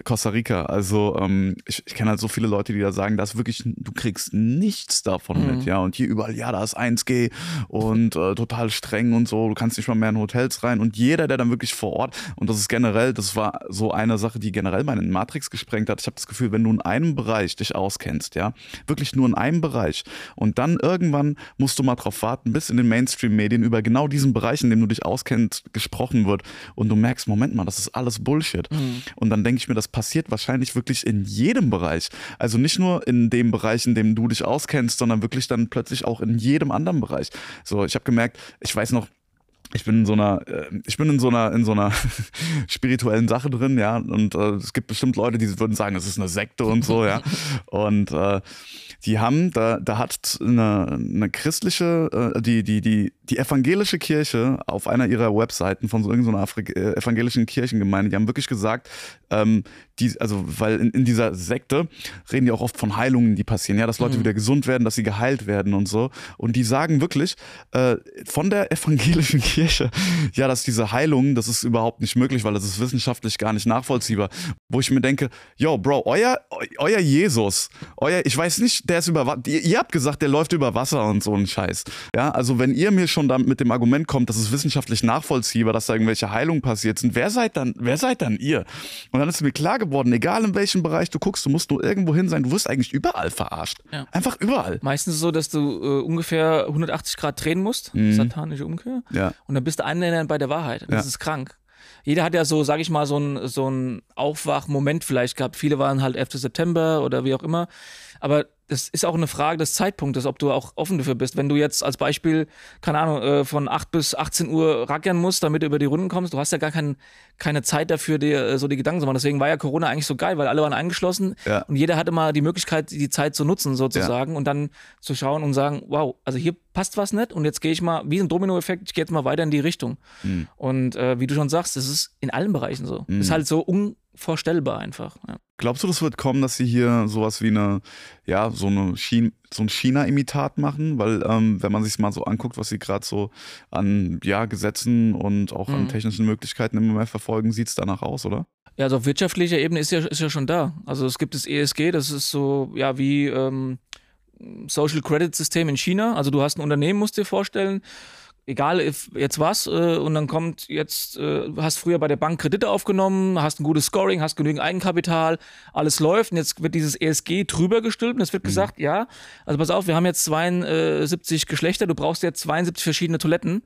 Speaker 2: Costa Rica. Also ähm, ich, ich kenne halt so viele Leute, die da sagen, dass wirklich, du kriegst nichts davon
Speaker 1: Mhm.
Speaker 2: mit, ja. Und hier überall, ja, da ist 1G und äh, total streng und so. Du kannst nicht mal mehr in Hotels rein. Und jeder, der dann wirklich vor Ort, und das ist generell, das war so eine Sache, die generell meinen Matrix gesprengt hat. Ich habe das Gefühl, wenn du in einem Bereich dich auskennst, ja, wirklich nur in einem Bereich und dann irgendwann musst du mal drauf warten, bis in den Mainstream-Medien über genau diesen Bereich, in dem du dich auskennst, gesprochen wird und du merkst, Moment mal, das ist alles Bullshit. Und dann denke ich mir, das passiert wahrscheinlich wirklich in jedem Bereich. Also nicht nur in dem Bereich, in dem du dich auskennst, sondern wirklich dann plötzlich auch in jedem anderen Bereich. So, ich habe gemerkt, ich weiß noch, ich bin in so einer, äh, ich bin in so einer, in so einer spirituellen Sache drin, ja. Und äh, es gibt bestimmt Leute, die würden sagen, es ist eine Sekte und so, ja. Und äh, die haben, da, da hat eine, eine christliche, äh, die, die, die, die evangelische Kirche auf einer ihrer Webseiten von so irgendeiner Afri äh, evangelischen Kirchengemeinde, die haben wirklich gesagt, ähm, die, also, weil in, in dieser Sekte reden die auch oft von Heilungen, die passieren, ja, dass Leute wieder gesund werden, dass sie geheilt werden und so. Und die sagen wirklich äh, von der evangelischen Kirche, ja, dass diese Heilungen, das ist überhaupt nicht möglich, weil das ist wissenschaftlich gar nicht nachvollziehbar. Wo ich mir denke, yo, Bro, euer, eu- euer Jesus, euer, ich weiß nicht, der ist über Wasser, ihr, ihr habt gesagt, der läuft über Wasser und so ein Scheiß. Ja, also wenn ihr mir schon da mit dem Argument kommt, dass es wissenschaftlich nachvollziehbar, dass da irgendwelche Heilungen passiert sind, wer seid dann, wer seid dann ihr? Und dann ist mir klar geworden, egal in welchem Bereich du guckst, du musst nur irgendwo hin sein, du wirst eigentlich überall verarscht.
Speaker 1: Ja.
Speaker 2: Einfach überall.
Speaker 1: Meistens so, dass du äh, ungefähr 180 Grad drehen musst,
Speaker 2: Mhm.
Speaker 1: satanische Umkehr.
Speaker 2: Ja.
Speaker 1: Und dann bist du annähernd bei der Wahrheit. Das
Speaker 2: Ja.
Speaker 1: ist krank. Jeder hat ja so, sag ich mal, so ein, so ein Aufwachmoment vielleicht gehabt. Viele waren halt 11. September oder wie auch immer. Aber das ist auch eine Frage des Zeitpunktes, ob du auch offen dafür bist. Wenn du jetzt als Beispiel, keine Ahnung, äh, von 8 bis 18 Uhr rackern musst, damit du über die Runden kommst, du hast ja gar kein, keine Zeit dafür, dir äh, so die Gedanken zu machen. Deswegen war ja Corona eigentlich so geil, weil alle waren eingeschlossen
Speaker 2: Ja.
Speaker 1: und jeder hatte mal die Möglichkeit, die Zeit zu nutzen sozusagen und dann zu schauen und sagen, wow, also hier passt was nicht und jetzt gehe ich mal, wie ein Dominoeffekt, ich gehe jetzt mal weiter in die Richtung.
Speaker 2: Mhm.
Speaker 1: Und äh, wie du schon sagst, das ist in allen Bereichen so.
Speaker 2: Mhm.
Speaker 1: Ist halt so unvorstellbar einfach. Ja.
Speaker 2: Glaubst du, das wird kommen, dass sie hier sowas wie eine, ja, so eine Schien, so ein China-Imitat machen? Weil, ähm, wenn man sich mal so anguckt, was sie gerade so an ja, Gesetzen und auch an
Speaker 1: Mhm.
Speaker 2: technischen Möglichkeiten immer mehr verfolgen, sieht es danach aus, oder?
Speaker 1: Ja, also auf wirtschaftlicher Ebene ist ja, ist ja schon da. Also es gibt das ESG, das ist so, ja, wie ähm, Social Credit System in China. Also du hast ein Unternehmen, musst dir vorstellen, egal if, jetzt was, äh, und dann kommt jetzt, äh, du hast früher bei der Bank Kredite aufgenommen, hast ein gutes Scoring, hast genügend Eigenkapital, alles läuft und jetzt wird dieses ESG drüber gestülpt und es wird gesagt, ja, also pass auf, wir haben jetzt 72 Geschlechter, du brauchst jetzt 72 verschiedene Toiletten,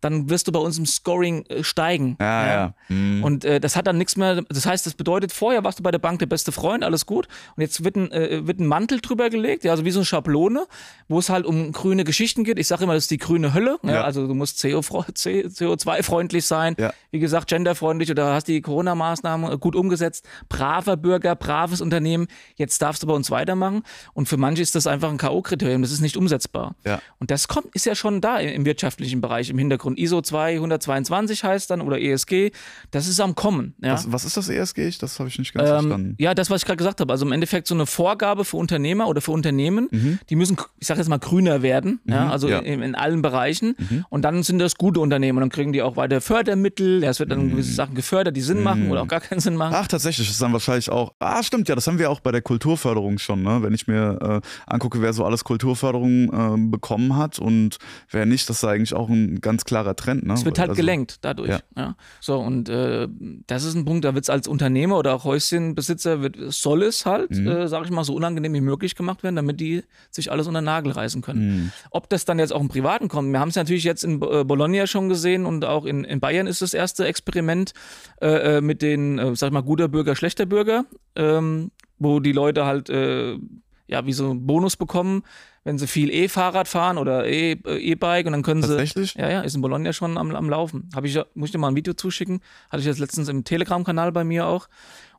Speaker 1: dann wirst du bei uns im Scoring äh, steigen.
Speaker 2: Ja, ja. Mhm.
Speaker 1: Und äh, das hat dann nichts mehr, das heißt, das bedeutet, vorher warst du bei der Bank der beste Freund, alles gut. Und jetzt wird ein, äh, wird ein Mantel drüber gelegt, ja, also wie so eine Schablone, wo es halt um grüne Geschichten geht. Ich sage immer, das ist die grüne Hölle. Ja,
Speaker 2: Ja.
Speaker 1: Also du musst CO2-freundlich sein,
Speaker 2: Ja.
Speaker 1: wie gesagt, genderfreundlich oder hast die Corona-Maßnahmen äh, gut umgesetzt. Braver Bürger, braves Unternehmen, jetzt darfst du bei uns weitermachen. Und für manche ist das einfach ein K.O.-Kriterium, das ist nicht umsetzbar.
Speaker 2: Ja.
Speaker 1: Und das kommt, ist ja schon da im, im wirtschaftlichen Bereich im Hintergrund. ISO 222 heißt dann oder ESG, das ist am Kommen. Ja.
Speaker 2: Was, was ist das ESG? Das habe ich nicht ganz
Speaker 1: Ähm,
Speaker 2: verstanden.
Speaker 1: ja, das, was ich gerade gesagt habe. Also im Endeffekt so eine Vorgabe für Unternehmer oder für Unternehmen, die müssen, ich sage jetzt mal, grüner werden, ja, also
Speaker 2: Mhm. ja.
Speaker 1: In, in allen Bereichen. Und dann sind das gute Unternehmen. Und dann kriegen die auch weiter Fördermittel. Es wird dann
Speaker 2: Mhm.
Speaker 1: gewisse Sachen gefördert, die Sinn machen oder auch gar keinen Sinn machen.
Speaker 2: Ach, tatsächlich, das ist dann wahrscheinlich auch. Ah, stimmt, ja, das haben wir auch bei der Kulturförderung schon, ne? Wenn ich mir äh, angucke, wer so alles Kulturförderung äh, bekommen hat und wer nicht, das ist eigentlich auch ein ganz klarer Trend, ne?
Speaker 1: Es wird halt
Speaker 2: Also-
Speaker 1: gelenkt dadurch. Ja.
Speaker 2: Ja.
Speaker 1: So, und äh, das ist ein Punkt, da wird es als Unternehmer oder auch Häuschenbesitzer, wird, soll es halt,
Speaker 2: Mhm.
Speaker 1: äh, sage ich mal, so unangenehm wie möglich gemacht werden, damit die sich alles unter den Nagel reißen können.
Speaker 2: Mhm.
Speaker 1: Ob das dann jetzt auch im Privaten kommt, wir haben es natürlich jetzt in äh, Bologna schon gesehen und auch in, in Bayern ist das erste Experiment äh, äh, mit den, äh, sag ich mal, guter Bürger, schlechter Bürger, ähm, wo die Leute halt äh, ja wie so einen Bonus bekommen, wenn sie viel E-Fahrrad fahren oder E- äh, E-Bike und dann können sie
Speaker 2: Tatsächlich?
Speaker 1: ja, ja, ist in Bologna schon am, am Laufen. Hab ich, muss ich dir mal ein Video zuschicken. Hatte ich jetzt letztens im Telegram-Kanal bei mir auch.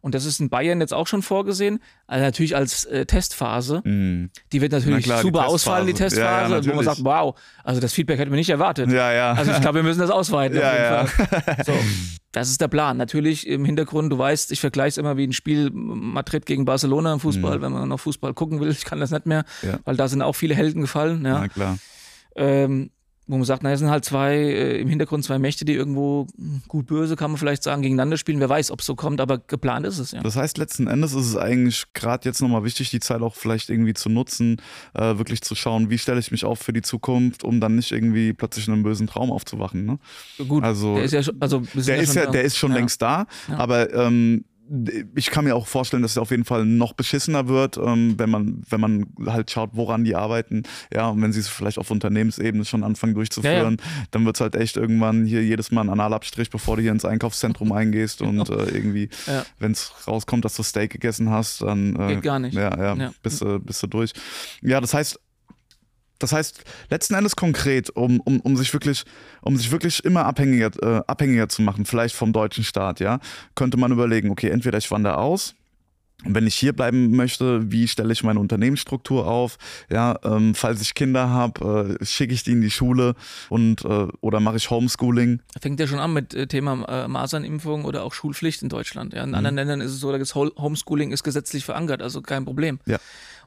Speaker 1: Und das ist in Bayern jetzt auch schon vorgesehen. Also natürlich als äh, Testphase.
Speaker 2: Mhm.
Speaker 1: Die wird natürlich
Speaker 2: Na klar, die
Speaker 1: super ausfallen, die
Speaker 2: Testphase. Ja, ja,
Speaker 1: wo man sagt, wow, also das Feedback hätten wir nicht erwartet.
Speaker 2: Ja, ja.
Speaker 1: Also ich glaube, wir müssen das ausweiten.
Speaker 2: Ja,
Speaker 1: auf jeden
Speaker 2: ja.
Speaker 1: Fall. So, das ist der Plan. Natürlich im Hintergrund, du weißt, ich vergleiche es immer wie ein Spiel Madrid gegen Barcelona im Fußball, wenn man noch Fußball gucken will. Ich kann das nicht mehr,
Speaker 2: Mhm. Ja.
Speaker 1: weil da sind auch viele Helden gefallen. Ja
Speaker 2: Na klar.
Speaker 1: ähm, wo man sagt, naja, es sind halt zwei, äh, im Hintergrund zwei Mächte, die irgendwo gut böse, kann man vielleicht sagen, gegeneinander spielen. Wer weiß, ob es so kommt, aber geplant ist es, ja.
Speaker 2: Das heißt, letzten Endes ist es eigentlich gerade jetzt nochmal wichtig, die Zeit auch vielleicht irgendwie zu nutzen, äh, wirklich zu schauen, wie stelle ich mich auf für die Zukunft, um dann nicht irgendwie plötzlich in einem bösen Traum aufzuwachen. Ne?
Speaker 1: Gut,
Speaker 2: also-
Speaker 1: der ist ja schon, also
Speaker 2: Der ist
Speaker 1: schon
Speaker 2: ja, der ist schon
Speaker 1: Ja.
Speaker 2: längst da,
Speaker 1: Ja.
Speaker 2: aber ähm, ich kann mir auch vorstellen, dass es auf jeden Fall noch beschissener wird, ähm, wenn man wenn man halt schaut, woran die arbeiten. Ja, und wenn sie es vielleicht auf Unternehmensebene schon anfangen durchzuführen, dann wird es halt echt irgendwann hier jedes Mal ein Analabstrich, bevor du hier ins Einkaufszentrum eingehst und äh, irgendwie,
Speaker 1: Genau. Ja.
Speaker 2: wenn es rauskommt, dass du Steak gegessen hast, dann äh,
Speaker 1: Geht gar nicht.
Speaker 2: Ja, ja,
Speaker 1: Ja.
Speaker 2: Bist, du, bist du durch. Ja, das heißt, das heißt, letzten Endes konkret, um, um, um sich wirklich, um sich wirklich immer abhängiger, äh, abhängiger zu machen, vielleicht vom deutschen Staat, ja, könnte man überlegen, okay, entweder ich wandere aus, und wenn ich hier bleiben möchte, wie stelle ich meine Unternehmensstruktur auf? Ja, ähm, falls ich Kinder habe, äh, schicke ich die in die Schule und äh, oder mache ich Homeschooling?
Speaker 1: Fängt ja schon an mit äh, Thema äh, Masernimpfung oder auch Schulpflicht in Deutschland. Ja. In
Speaker 2: Mhm.
Speaker 1: anderen Ländern ist es so, das Homeschooling ist gesetzlich verankert, also kein Problem.
Speaker 2: Ja.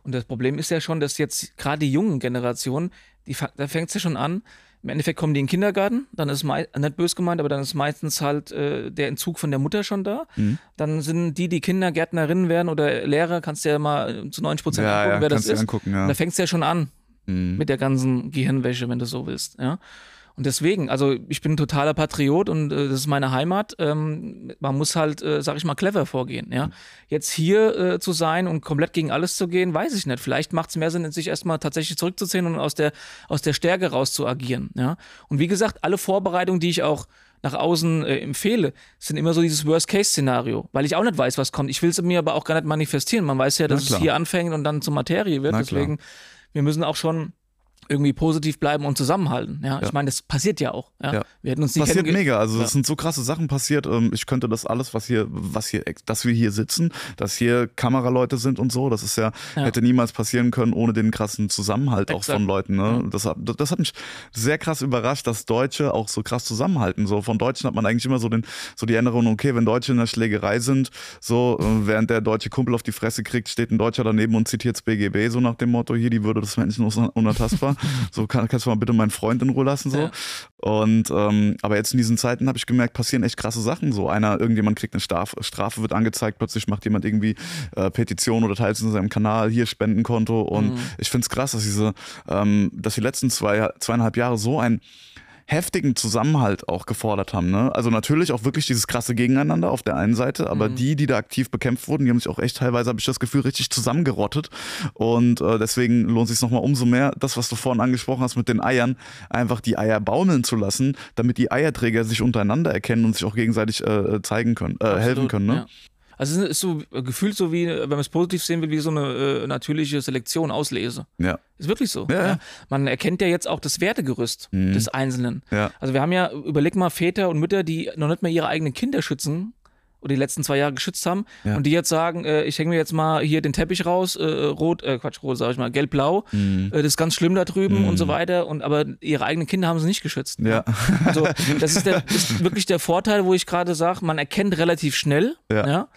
Speaker 1: Und das Problem ist ja schon, dass jetzt gerade die jungen Generationen, die, da fängt es ja schon an, im Endeffekt kommen die in den Kindergarten, dann ist nicht bös gemeint, aber dann ist meistens halt äh, der Entzug von der Mutter schon da.
Speaker 2: Mhm.
Speaker 1: Dann sind die, die Kindergärtnerinnen werden oder Lehrer, kannst du ja mal äh, zu 90 Prozent
Speaker 2: Ja,
Speaker 1: angucken,
Speaker 2: ja,
Speaker 1: wer das ist.
Speaker 2: angucken, ja.
Speaker 1: Da fängt es ja schon an
Speaker 2: Mhm.
Speaker 1: mit der ganzen Gehirnwäsche, wenn du so willst. Ja? Und deswegen, also ich bin ein totaler Patriot und äh, das ist meine Heimat. Ähm, man muss halt, äh, sag ich mal, clever vorgehen. Ja? Jetzt hier äh, zu sein und komplett gegen alles zu gehen, weiß ich nicht. Vielleicht macht es mehr Sinn, sich erstmal tatsächlich zurückzuziehen und aus der, aus der Stärke raus zu agieren. Ja? Und wie gesagt, alle Vorbereitungen, die ich auch nach außen äh, empfehle, sind immer so dieses Worst-Case-Szenario, weil ich auch nicht weiß, was kommt. Ich will es mir aber auch gar nicht manifestieren. Man weiß ja, dass es hier anfängt und dann zur Materie wird. Deswegen, wir müssen auch schon irgendwie positiv bleiben und zusammenhalten. Ja, ja. ich meine, das passiert ja auch. Ja? ja.
Speaker 2: Wir hätten uns nicht passiert mega. Also es sind so krasse Sachen passiert. Ähm, ich könnte das alles, was hier, was hier, dass wir hier sitzen, dass hier Kameraleute sind und so, das ist ja, hätte niemals passieren können ohne den krassen Zusammenhalt Exakt. auch von Leuten. Ne? Das, das hat mich sehr krass überrascht, dass Deutsche auch so krass zusammenhalten. So von Deutschen hat man eigentlich immer so den, so die Erinnerung, okay, wenn Deutsche in der Schlägerei sind, so äh, während der deutsche Kumpel auf die Fresse kriegt, steht ein Deutscher daneben und zitiert das BGB so nach dem Motto hier die Würde des Menschen ist unantastbar so kann, kannst du mal bitte meinen Freund in Ruhe lassen so. Ja. Und ähm, aber jetzt in diesen Zeiten habe ich gemerkt, passieren echt krasse Sachen. So einer, irgendjemand kriegt eine Strafe, Strafe wird angezeigt, plötzlich macht jemand irgendwie äh, Petition oder teilt es in seinem Kanal, hier Spendenkonto. Und mhm. ich finde es krass, dass diese, ähm, dass die letzten zwei, zweieinhalb Jahre so ein heftigen Zusammenhalt auch gefordert haben. Ne? Also natürlich auch wirklich dieses krasse Gegeneinander auf der einen Seite, aber mhm. die, die da aktiv bekämpft wurden, die haben sich auch echt teilweise, habe ich das Gefühl, richtig zusammengerottet. Und äh, deswegen lohnt es sich nochmal umso mehr, das, was du vorhin angesprochen hast mit den Eiern, einfach die Eier baumeln zu lassen, damit die Eierträger sich untereinander erkennen und sich auch gegenseitig äh, zeigen können, äh, helfen können. Ne? Ja.
Speaker 1: Also es ist so gefühlt so wie, wenn man es positiv sehen will, wie so eine äh, natürliche Selektion, Auslese. Ja. Ist wirklich so. Ja, ja. Man erkennt ja jetzt auch das Wertegerüst mhm. des Einzelnen. Ja. Also wir haben ja, überleg mal, Väter und Mütter, die noch nicht mehr ihre eigenen Kinder schützen oder die letzten zwei Jahre geschützt haben ja. und die jetzt sagen, äh, ich hänge mir jetzt mal hier den Teppich raus, äh, rot, äh, Quatsch, rot sag ich mal, gelb-blau, mhm. äh, das ist ganz schlimm da drüben mhm. und so weiter und aber ihre eigenen Kinder haben sie nicht geschützt. Ja. Also das ist, der, ist wirklich der Vorteil, wo ich gerade sage, man erkennt relativ schnell, ja. ja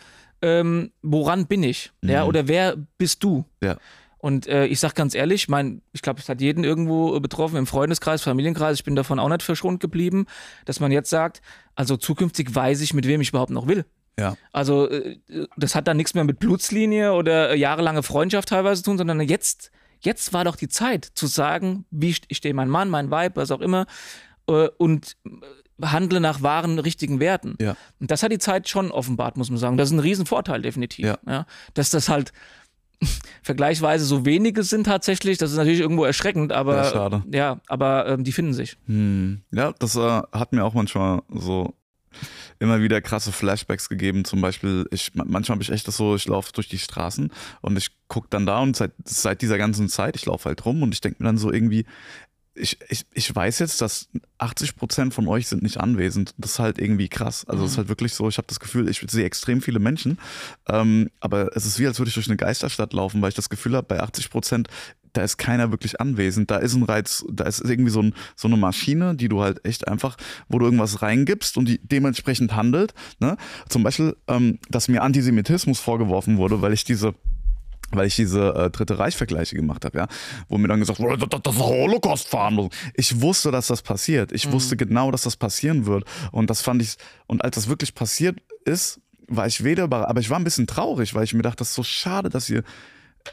Speaker 1: ähm, woran bin ich, mhm. ja, oder wer bist du? Ja. Und äh, ich sag ganz ehrlich, mein, ich glaube, es hat jeden irgendwo betroffen, im Freundeskreis, Familienkreis, ich bin davon auch nicht verschont geblieben, dass man jetzt sagt, also zukünftig weiß ich, mit wem ich überhaupt noch will. Ja. Also äh, das hat dann nichts mehr mit Blutslinie oder jahrelange Freundschaft teilweise zu tun, sondern jetzt, jetzt war doch die Zeit zu sagen, wie ich stehe mein Mann, mein Weib, was auch immer, äh, und handle nach wahren, richtigen Werten. Ja. Und das hat die Zeit schon offenbart, muss man sagen. Das ist ein Riesenvorteil, definitiv. Ja. ja. Dass das halt vergleichsweise so wenige sind tatsächlich, das ist natürlich irgendwo erschreckend, aber ja, ja aber ähm, die finden sich.
Speaker 2: Hm. Ja, das äh, hat mir auch manchmal so immer wieder krasse Flashbacks gegeben. Zum Beispiel, ich manchmal habe ich echt das so, ich laufe durch die Straßen und ich gucke dann da und seit, seit dieser ganzen Zeit, ich laufe halt rum und ich denke mir dann so irgendwie, ich, ich, ich weiß jetzt, dass 80 Prozent von euch sind nicht anwesend. Das ist halt irgendwie krass. Also es mhm. ist halt wirklich so, ich habe das Gefühl, ich sehe extrem viele Menschen, ähm, aber es ist wie, als würde ich durch eine Geisterstadt laufen, weil ich das Gefühl habe, bei 80 Prozent da ist keiner wirklich anwesend. Da ist ein Reiz, da ist irgendwie so, ein, so eine Maschine, die du halt echt einfach, wo du irgendwas reingibst und die dementsprechend handelt. Ne? Zum Beispiel, ähm, dass mir Antisemitismus vorgeworfen wurde, weil ich diese weil ich diese äh, Dritte Reich-Vergleiche gemacht habe, ja, wo mir dann gesagt wurde, das ist Holocaust-Verhandlung. Ich wusste, dass das passiert. Ich mhm. wusste genau, dass das passieren wird. Und das fand ich, und als das wirklich passiert ist, war ich weder, aber ich war ein bisschen traurig, weil ich mir dachte, das ist so schade, dass ihr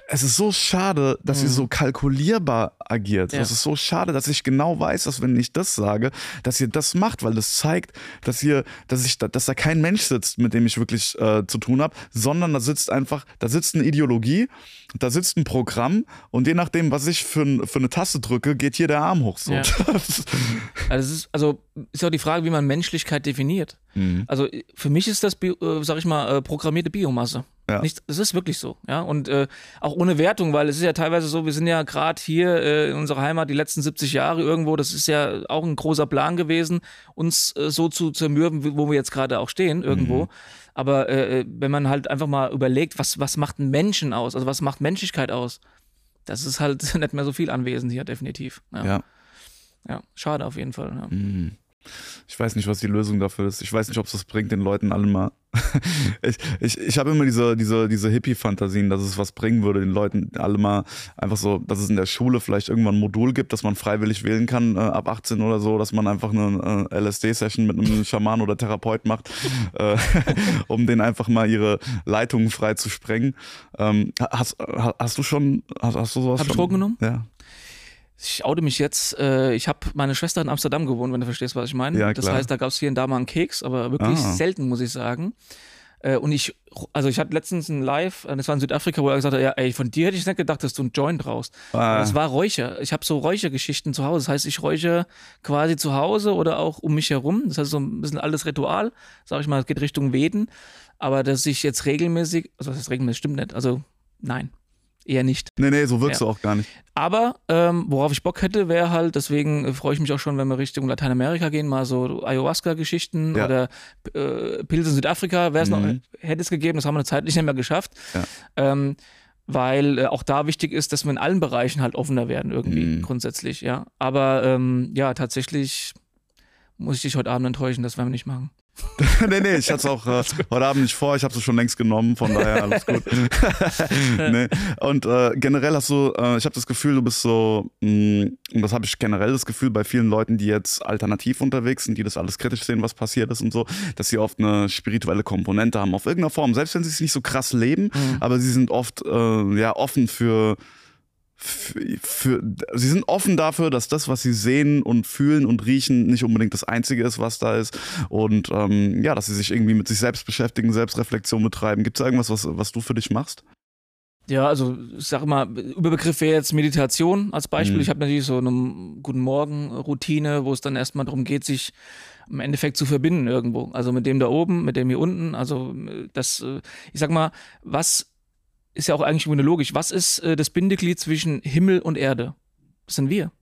Speaker 2: es ist so schade, dass mhm. sie so kalkulierbar agiert. Ja. Es ist so schade, dass ich genau weiß, dass wenn ich das sage, dass ihr das macht, weil das zeigt, dass ihr, dass ich, dass da kein Mensch sitzt, mit dem ich wirklich äh, zu tun habe, sondern da sitzt einfach, da sitzt eine Ideologie, da sitzt ein Programm und je nachdem, was ich für, für eine Taste drücke, geht hier der Arm hoch. So. Ja.
Speaker 1: also, ist, also ist auch die Frage, wie man Menschlichkeit definiert. Mhm. Also für mich ist das, äh, sag ich mal, äh, programmierte Biomasse. Ja. Nicht, es ist wirklich so, ja. Und äh, auch ohne Wertung, weil es ist ja teilweise so, wir sind ja gerade hier äh, in unserer Heimat die letzten 70 Jahre irgendwo, das ist ja auch ein großer Plan gewesen, uns äh, so zu zermürben, wo wir jetzt gerade auch stehen, irgendwo. Mhm. Aber äh, äh, wenn man halt einfach mal überlegt, was, was macht einen Menschen aus, also was macht Menschlichkeit aus, das ist halt nicht mehr so viel anwesend hier, definitiv. Ja. Ja, ja schade auf jeden Fall. Ja. Mhm.
Speaker 2: Ich weiß nicht, was die Lösung dafür ist. Ich weiß nicht, ob es das bringt, den Leuten alle mal. ich ich, ich habe immer diese, diese, diese Hippie-Fantasien, dass es was bringen würde, den Leuten alle mal einfach so, dass es in der Schule vielleicht irgendwann ein Modul gibt, dass man freiwillig wählen kann, äh, ab 18 oder so, dass man einfach eine äh, LSD-Session mit einem Schaman oder Therapeut macht, äh, um denen einfach mal ihre Leitungen frei zu sprengen. Ähm, hast, hast du schon, hast, hast du sowas
Speaker 1: Hab schon? Drogen genommen?
Speaker 2: Ja.
Speaker 1: Ich oute mich jetzt. Äh, ich habe meine Schwester in Amsterdam gewohnt, wenn du verstehst, was ich meine.
Speaker 2: Ja,
Speaker 1: das heißt, da gab es hier und da mal einen Keks, aber wirklich
Speaker 2: Ah.
Speaker 1: selten, muss ich sagen. Äh, und ich, also ich hatte letztens ein Live, äh, das war in Südafrika, wo er gesagt hat, ja, ey, von dir hätte ich nicht gedacht, dass du einen Joint rauchst.
Speaker 2: Ah.
Speaker 1: Das war Räucher. Ich habe so Räuchergeschichten zu Hause. Das heißt, ich räuche quasi zu Hause oder auch um mich herum. Das heißt, so ein bisschen altes Ritual. Sag ich mal, es geht Richtung Veden. Aber dass ich jetzt regelmäßig, also das ist regelmäßig, stimmt nicht. Also nein, eher nicht.
Speaker 2: Nee, nee, so wirkst
Speaker 1: Ja.
Speaker 2: du auch gar nicht.
Speaker 1: Aber ähm, worauf ich Bock hätte, wäre halt, deswegen äh, freue ich mich auch schon, wenn wir Richtung Lateinamerika gehen, mal so Ayahuasca-Geschichten
Speaker 2: Ja.
Speaker 1: oder äh, Pilze in Südafrika, wäre es noch,
Speaker 2: Mhm.
Speaker 1: hätte es gegeben, das haben wir eine Zeit nicht mehr geschafft.
Speaker 2: Ja.
Speaker 1: Ähm, weil äh, auch da wichtig ist, dass wir in allen Bereichen halt offener werden, irgendwie
Speaker 2: Mhm.
Speaker 1: grundsätzlich, ja. Aber ähm, ja, tatsächlich muss ich dich heute Abend enttäuschen, das werden wir nicht machen.
Speaker 2: nee, nee, ich hatte es auch äh, heute Abend nicht vor, ich habe es schon längst genommen, von daher alles gut. nee. Und äh, generell hast du, äh, ich habe das Gefühl, du bist so, mh, und das habe ich generell das Gefühl bei vielen Leuten, die jetzt alternativ unterwegs sind, die das alles kritisch sehen, was passiert ist und so, dass sie oft eine spirituelle Komponente haben, auf irgendeiner Form, selbst wenn sie es nicht so krass leben, aber sie sind oft äh, ja offen für für, für, sie sind offen dafür, dass das, was sie sehen und fühlen und riechen, nicht unbedingt das Einzige ist, was da ist. Und ähm, ja, dass sie sich irgendwie mit sich selbst beschäftigen, Selbstreflexion betreiben. Gibt es irgendwas, was, was du für dich machst?
Speaker 1: Ja, also ich sag mal, Überbegriff wäre jetzt Meditation als Beispiel.
Speaker 2: Mhm.
Speaker 1: Ich habe natürlich so eine Guten Morgen-Routine, wo es dann erstmal darum geht, sich im Endeffekt zu verbinden irgendwo. Also mit dem da oben, mit dem hier unten. Also äh, das, äh, ich sag mal, was ist ja auch eigentlich irgendwie logisch. Was ist äh, das Bindeglied zwischen Himmel und Erde? Das sind wir.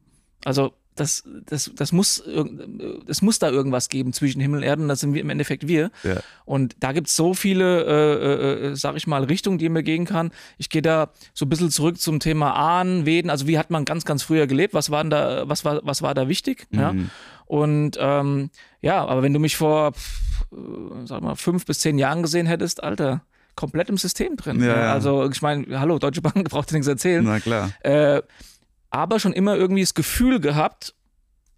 Speaker 1: Also das, das, das, muss, irg- äh, das muss da irgendwas geben zwischen Himmel und Erde und das sind wir im Endeffekt wir.
Speaker 2: Ja.
Speaker 1: Und da gibt es so viele, äh, äh, sag ich mal, Richtungen, die man gehen kann. Ich gehe da so ein bisschen zurück zum Thema Ahnen, Veden. Also wie hat man ganz, ganz früher gelebt? Was war da, was war, was war da wichtig? Ja?
Speaker 2: Mhm.
Speaker 1: Und ähm, ja, aber wenn du mich vor, pff, äh, sag mal, fünf bis zehn Jahren gesehen hättest, Alter, komplett im System drin.
Speaker 2: Ja,
Speaker 1: Ja,
Speaker 2: ja.
Speaker 1: Also ich meine, hallo, Deutsche Bank braucht dir nichts erzählen.
Speaker 2: Na klar.
Speaker 1: Äh, aber schon immer irgendwie das Gefühl gehabt,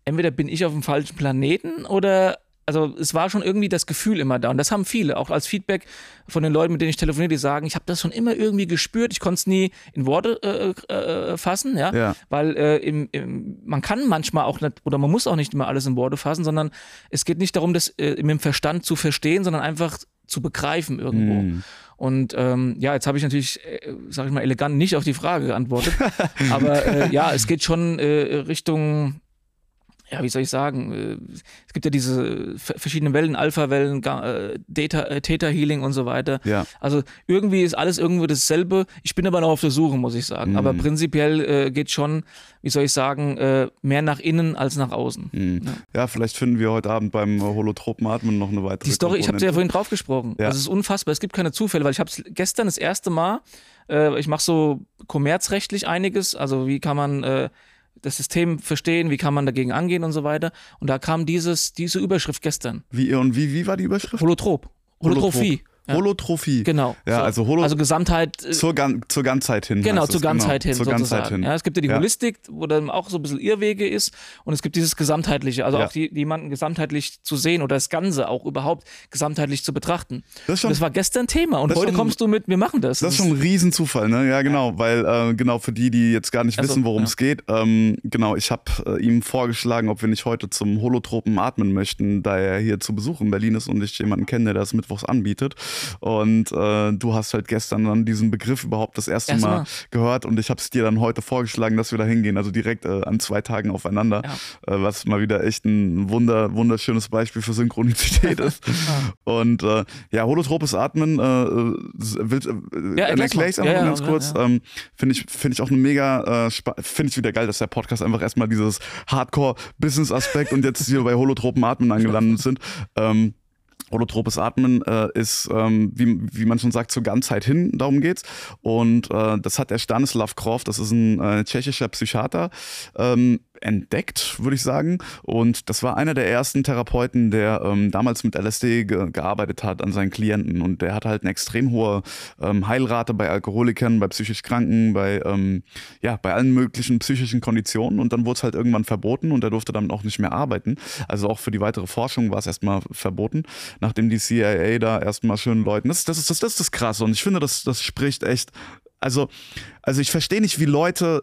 Speaker 1: entweder bin ich auf dem falschen Planeten oder also es war schon irgendwie das Gefühl immer da und das haben viele, auch als Feedback von den Leuten, mit denen ich telefoniere, die sagen, ich habe das schon immer irgendwie gespürt, ich konnte es nie in Worte äh, äh, fassen, ja,
Speaker 2: Ja.
Speaker 1: weil äh, im, im, man kann manchmal auch nicht oder man muss auch nicht immer alles in Worte fassen, sondern es geht nicht darum, das äh, mit dem Verstand zu verstehen, sondern einfach zu begreifen irgendwo.
Speaker 2: Mhm.
Speaker 1: Und ähm, ja, jetzt habe ich natürlich, äh, sag ich mal, elegant nicht auf die Frage geantwortet. aber äh, ja, es geht schon äh, Richtung, ja, wie soll ich sagen, äh, es gibt ja diese ver- verschiedenen Wellen, Alpha-Wellen, äh, äh, Theta-Healing und so weiter.
Speaker 2: Ja.
Speaker 1: Also irgendwie ist alles irgendwo dasselbe. Ich bin aber noch auf der Suche, muss ich sagen.
Speaker 2: Mhm.
Speaker 1: Aber prinzipiell äh, geht schon, wie soll ich sagen, äh, mehr nach innen als nach außen.
Speaker 2: Mhm.
Speaker 1: Ja.
Speaker 2: Ja, vielleicht finden wir heute Abend beim äh, holotropen Atmen noch eine weitere
Speaker 1: Die Story, ich habe dir ja
Speaker 2: Komponente.
Speaker 1: vorhin drauf gesprochen.
Speaker 2: Ja.
Speaker 1: Also es ist unfassbar. Es gibt keine Zufälle, weil ich habe es gestern das erste Mal, äh, ich mache so kommerzrechtlich einiges, also wie kann man das System verstehen, wie kann man dagegen angehen und so weiter. Und da kam dieses, diese Überschrift gestern.
Speaker 2: Wie, und wie, wie war die Überschrift?
Speaker 1: Holotrop. Holotrophie. Ja.
Speaker 2: Holotrophie.
Speaker 1: Genau.
Speaker 2: Ja,
Speaker 1: so.
Speaker 2: also Holo
Speaker 1: also Gesamtheit. äh,
Speaker 2: zur, Gan zur Ganzheit hin.
Speaker 1: Genau, zur
Speaker 2: es,
Speaker 1: Ganzheit hin.
Speaker 2: Zur
Speaker 1: sozusagen.
Speaker 2: Ganzheit hin.
Speaker 1: Ja, es gibt ja die
Speaker 2: Ja.
Speaker 1: Holistik, wo dann auch so ein bisschen Irrwege ist. Und es gibt dieses Gesamtheitliche, also
Speaker 2: Ja.
Speaker 1: auch die, jemanden gesamtheitlich zu sehen oder das Ganze auch überhaupt gesamtheitlich zu betrachten.
Speaker 2: Das schon-
Speaker 1: das war gestern Thema. Und heute
Speaker 2: schon-
Speaker 1: kommst du mit, wir machen das.
Speaker 2: Das ist schon ein Riesenzufall, ne? Ja, genau, weil äh, genau für die, die jetzt gar nicht
Speaker 1: Also,
Speaker 2: wissen, worum es geht, ähm, genau, ich habe äh, ihm vorgeschlagen, ob wir nicht heute zum Holotropen atmen möchten, da er hier zu Besuch in Berlin ist und ich jemanden kenne, der das mittwochs anbietet. Und äh, du hast halt gestern dann diesen Begriff überhaupt das erste
Speaker 1: Erste
Speaker 2: Mal, gehört und ich habe es dir dann heute vorgeschlagen, dass wir da hingehen, also direkt äh, an zwei Tagen aufeinander, äh, was mal wieder echt ein wunder, wunderschönes Beispiel für Synchronizität ist. Und äh, ja, holotropes Atmen, äh, äh, will, äh,
Speaker 1: Ja,
Speaker 2: erkläre ich
Speaker 1: mal.
Speaker 2: einfach
Speaker 1: Ja, ja,
Speaker 2: ganz
Speaker 1: ja,
Speaker 2: kurz.
Speaker 1: ja.
Speaker 2: Ähm, Finde ich, find ich auch eine mega, finde ich wieder geil, dass der Podcast einfach erstmal dieses Hardcore-Business-Aspekt und jetzt hier bei holotropen Atmen angelandet sind. Ähm, Holotropes Atmen äh, ist, ähm, wie, wie man schon sagt, zur Ganzheit hin, darum geht's. Und äh, das hat der Stanislav Grof, das ist ein äh, tschechischer Psychiater, ähm, entdeckt, würde ich sagen. Und das war einer der ersten Therapeuten, der ähm, damals mit LSD ge gearbeitet hat an seinen Klienten. Und der hat halt eine extrem hohe ähm, Heilrate bei Alkoholikern, bei psychisch Kranken, bei, ähm, ja, bei allen möglichen psychischen Konditionen. Und dann wurde es halt irgendwann verboten und er durfte damit auch nicht mehr arbeiten. Also auch für die weitere Forschung war es erstmal verboten, nachdem die CIA da erstmal schön Leuten. Das, das, ist, das, das ist das Krasse. Und ich finde, das, das spricht echt. Also, also ich verstehe nicht, wie Leute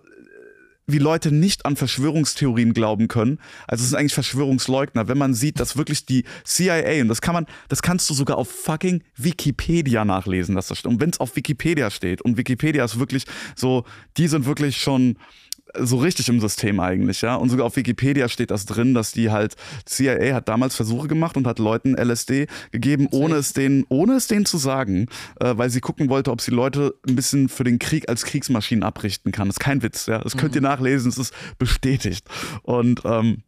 Speaker 2: wie Leute nicht an Verschwörungstheorien glauben können. Also es sind eigentlich Verschwörungsleugner, wenn man sieht, dass wirklich die CIA, und das kann man, das kannst du sogar auf fucking Wikipedia nachlesen, dass das stimmt. Und wenn es auf Wikipedia steht, und Wikipedia ist wirklich so, die sind wirklich schon so richtig im System eigentlich, ja. Und sogar auf Wikipedia steht das drin, dass die halt, CIA hat damals Versuche gemacht und hat Leuten LSD gegeben, ohne es denen, ohne es denen zu sagen, äh, weil sie gucken wollte, ob sie Leute ein bisschen für den Krieg als Kriegsmaschinen abrichten kann. Das ist kein Witz, ja. Das könnt ihr mhm. nachlesen, es ist bestätigt. Und ähm,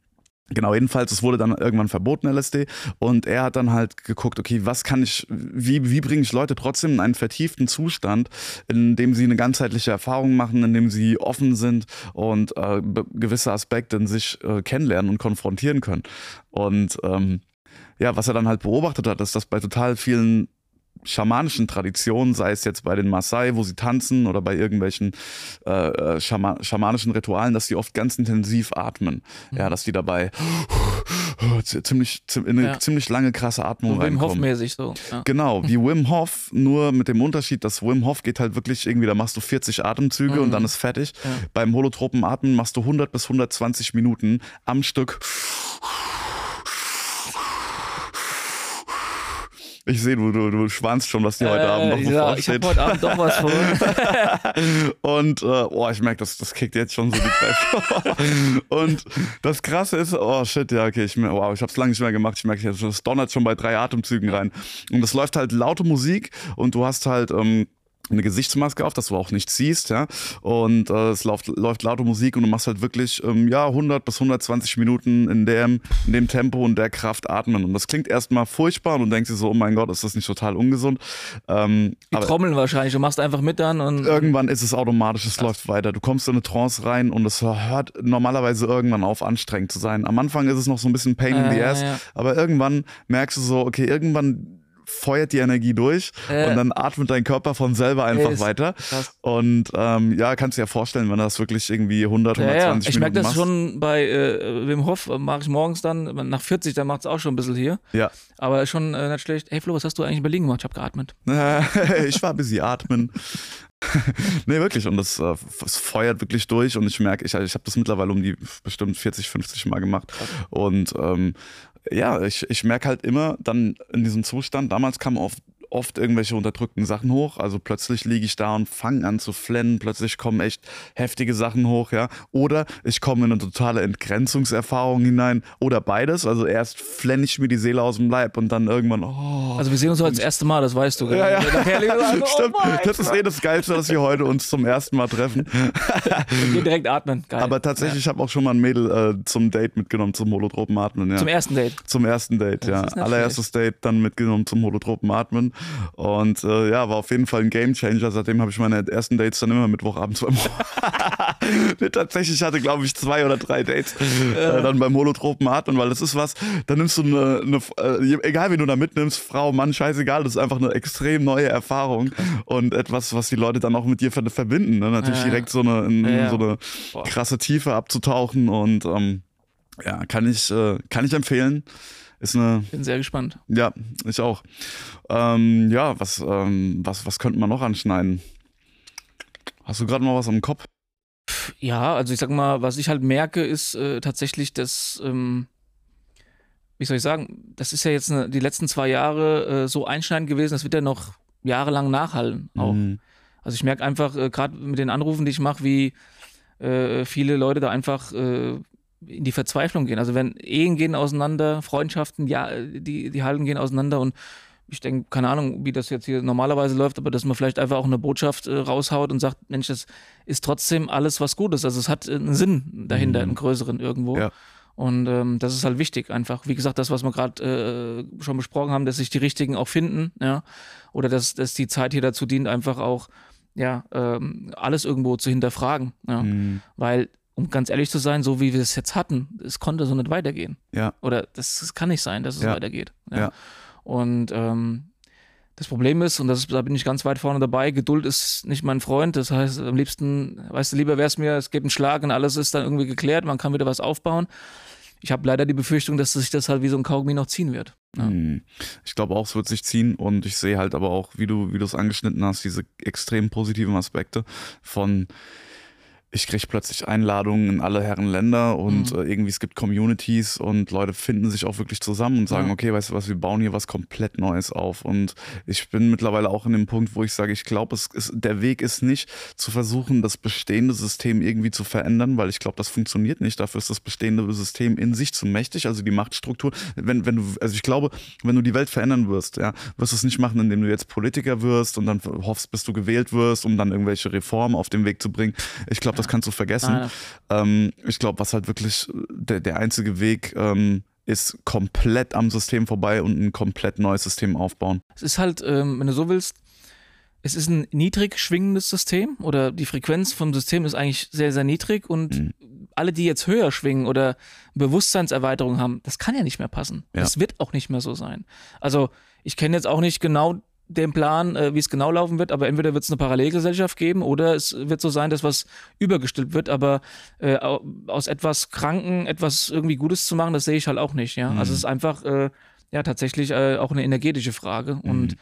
Speaker 2: Genau, jedenfalls, es wurde dann irgendwann verboten, LSD. Und er hat dann halt geguckt, okay, was kann ich, wie, wie bringe ich Leute trotzdem in einen vertieften Zustand, in dem sie eine ganzheitliche Erfahrung machen, in dem sie offen sind und äh, gewisse Aspekte in sich äh, kennenlernen und konfrontieren können. Und ähm, ja, was er dann halt beobachtet hat, ist, dass bei total vielen schamanischen Traditionen, sei es jetzt bei den Maasai, wo sie tanzen oder bei irgendwelchen äh, äh Schama schamanischen Ritualen, dass die oft ganz intensiv atmen. Mhm. Ja, dass die dabei ziemlich, in eine ja. ziemlich lange krasse Atmung so Wim Hof
Speaker 1: mäßig so.
Speaker 2: Ja. Genau, wie Wim Hof, nur mit dem Unterschied, dass Wim Hof geht halt wirklich irgendwie, da machst du 40 Atemzüge mhm. und dann ist fertig. Ja. Beim holotropen Atmen machst du 100 bis 120 Minuten am Stück Ich sehe, du, du, du schwanst schon, was dir heute äh, Abend noch ja,
Speaker 1: bevorsteht. Ich habe heute Abend doch was vor.
Speaker 2: und äh, oh, ich merke, das, das kickt jetzt schon so die Kräfte. und das Krasse ist, oh shit, ja, okay, ich, wow, ich habe es lange nicht mehr gemacht. Ich merke, das donnert schon bei drei Atemzügen rein. Und es läuft halt laute Musik und du hast halt ähm, eine Gesichtsmaske auf, dass du auch nichts siehst, ja. Und äh, es läuft, läuft laute Musik und du machst halt wirklich, ähm, ja, 100 bis 120 Minuten in dem, in dem Tempo und der Kraft atmen. Und das klingt erstmal furchtbar und du denkst dir so, oh mein Gott, ist das nicht total ungesund?
Speaker 1: Ähm, Die trommeln wahrscheinlich, du machst einfach mit dann und.
Speaker 2: Irgendwann ist es automatisch, es läuft weiter. Du kommst in eine Trance rein und es hört normalerweise irgendwann auf, anstrengend zu sein. Am Anfang ist es noch so ein bisschen Pain in the Ass, ja. aber irgendwann merkst du so, okay, irgendwann feuert die Energie durch äh, und dann atmet dein Körper von selber einfach ey, weiter. Krass. Und ähm, ja, kannst du dir ja vorstellen, wenn du das wirklich irgendwie 100, 120 ja, ja.
Speaker 1: Ich merke das schon bei äh, Wim Hof, äh, mache ich morgens dann, nach 40, dann macht es auch schon ein bisschen hier.
Speaker 2: Ja.
Speaker 1: Aber schon äh, nicht schlecht. Hey Flo, was hast du eigentlich in Berlin gemacht? Ich habe geatmet.
Speaker 2: ich war busy atmen. nee, wirklich. Und das, äh, das, feuert wirklich durch. Und ich merke, ich, ich habe das mittlerweile um die bestimmt 40, 50 Mal gemacht. Und ähm, ja, ich, ich merke halt immer dann in diesem Zustand, damals kam oft oft irgendwelche unterdrückten Sachen hoch. Also plötzlich liege ich da und fange an zu flennen. Plötzlich kommen echt heftige Sachen hoch, ja. Oder ich komme in eine totale Entgrenzungserfahrung hinein. Oder beides. Also erst flenne ich mir die Seele aus dem Leib und dann irgendwann, oh.
Speaker 1: Also wir sehen uns heute das erste Mal, das weißt du.
Speaker 2: Ja, ja. Sagen, oh Stimmt. das ist eh das Geilste, dass wir heute uns zum ersten Mal treffen.
Speaker 1: wir direkt atmen. Geil.
Speaker 2: Aber tatsächlich, ja. ich habe auch schon mal ein Mädel äh, zum Date mitgenommen, zum holotropen Atmen. Ja.
Speaker 1: Zum ersten Date?
Speaker 2: Zum ersten Date, ja. Allererstes Date dann mitgenommen zum holotropen Atmen. Und äh, ja, war auf jeden Fall ein Gamechanger. Seitdem habe ich meine ersten Dates dann immer Mittwochabends beim Tatsächlich hatte, glaube ich, zwei oder drei Dates äh, dann beim holotropen Atmen, weil das ist was, da nimmst du eine, eine äh, egal wie du da mitnimmst, Frau, Mann, scheißegal, das ist einfach eine extrem neue Erfahrung und etwas, was die Leute dann auch mit dir verbinden. Ne? Natürlich ja. direkt so eine, in, ja. so eine krasse Tiefe abzutauchen und ähm, ja, kann ich, äh, kann ich empfehlen. Ist eine,
Speaker 1: Bin sehr gespannt.
Speaker 2: Ja, ich auch. Ähm, ja, was, ähm, was, was könnte man noch anschneiden? Hast du gerade noch was am Kopf?
Speaker 1: Ja, also ich sag mal, was ich halt merke, ist äh, tatsächlich, dass, ähm, wie soll ich sagen, das ist ja jetzt eine, die letzten zwei Jahre äh, so einschneidend gewesen, das wird ja noch jahrelang nachhallen auch. Mhm. Also ich merke einfach, äh, gerade mit den Anrufen, die ich mache, wie äh, viele Leute da einfach äh, in die Verzweiflung gehen. Also wenn Ehen gehen auseinander, Freundschaften, ja, die, die halten gehen auseinander und ich denke, keine Ahnung, wie das jetzt hier normalerweise läuft, aber dass man vielleicht einfach auch eine Botschaft äh, raushaut und sagt, Mensch, das ist trotzdem alles was Gutes. Also es hat einen Sinn dahinter, mhm. einen größeren irgendwo. Ja. Und ähm, das ist halt wichtig, einfach. Wie gesagt, das, was wir gerade äh, schon besprochen haben, dass sich die Richtigen auch finden, ja. Oder dass, dass die Zeit hier dazu dient, einfach auch, ja, ähm, alles irgendwo zu hinterfragen. Ja. Mhm. Weil um ganz ehrlich zu sein, so wie wir es jetzt hatten, es konnte so nicht weitergehen.
Speaker 2: Ja.
Speaker 1: Oder das, das kann nicht sein, dass es
Speaker 2: ja.
Speaker 1: weitergeht. Ja. ja. Und ähm, das Problem ist, und das, da bin ich ganz weit vorne dabei, Geduld ist nicht mein Freund. Das heißt, am liebsten, weißt du, lieber wäre es mir, es gibt einen Schlag und alles ist dann irgendwie geklärt, man kann wieder was aufbauen. Ich habe leider die Befürchtung, dass sich das halt wie so ein Kaugummi noch ziehen wird. Ja. Hm.
Speaker 2: Ich glaube auch, es wird sich ziehen und ich sehe halt aber auch, wie du, wie du es angeschnitten hast, diese extrem positiven Aspekte von ich kriege plötzlich Einladungen in alle Herren Länder und mhm. äh, irgendwie es gibt Communities und Leute finden sich auch wirklich zusammen und sagen, ja. okay, weißt du was, wir bauen hier was komplett Neues auf. Und ich bin mittlerweile auch in dem Punkt, wo ich sage, ich glaube, es ist, der Weg ist nicht zu versuchen, das bestehende System irgendwie zu verändern, weil ich glaube, das funktioniert nicht. Dafür ist das bestehende System in sich zu mächtig, also die Machtstruktur. Wenn, wenn du, also ich glaube, wenn du die Welt verändern wirst, ja, wirst du es nicht machen, indem du jetzt Politiker wirst und dann hoffst, bis du gewählt wirst, um dann irgendwelche Reformen auf den Weg zu bringen. Ich glaube, das kannst du vergessen. Ähm, ich glaube, was halt wirklich der, der einzige Weg ähm, ist, komplett am System vorbei und ein komplett neues System aufbauen.
Speaker 1: Es ist halt, ähm, wenn du so willst, es ist ein niedrig schwingendes System oder die Frequenz vom System ist eigentlich sehr, sehr niedrig und mhm. alle, die jetzt höher schwingen oder Bewusstseinserweiterung haben, das kann ja nicht mehr passen. Ja. Das wird auch nicht mehr so sein. Also ich kenne jetzt auch nicht genau den Plan, äh, wie es genau laufen wird, aber entweder wird es eine Parallelgesellschaft geben oder es wird so sein, dass was übergestillt wird, aber äh, aus etwas Kranken etwas irgendwie Gutes zu machen, das sehe ich halt auch nicht, ja. Also mhm. Also es ist einfach äh, ja tatsächlich äh, auch eine energetische Frage mhm. und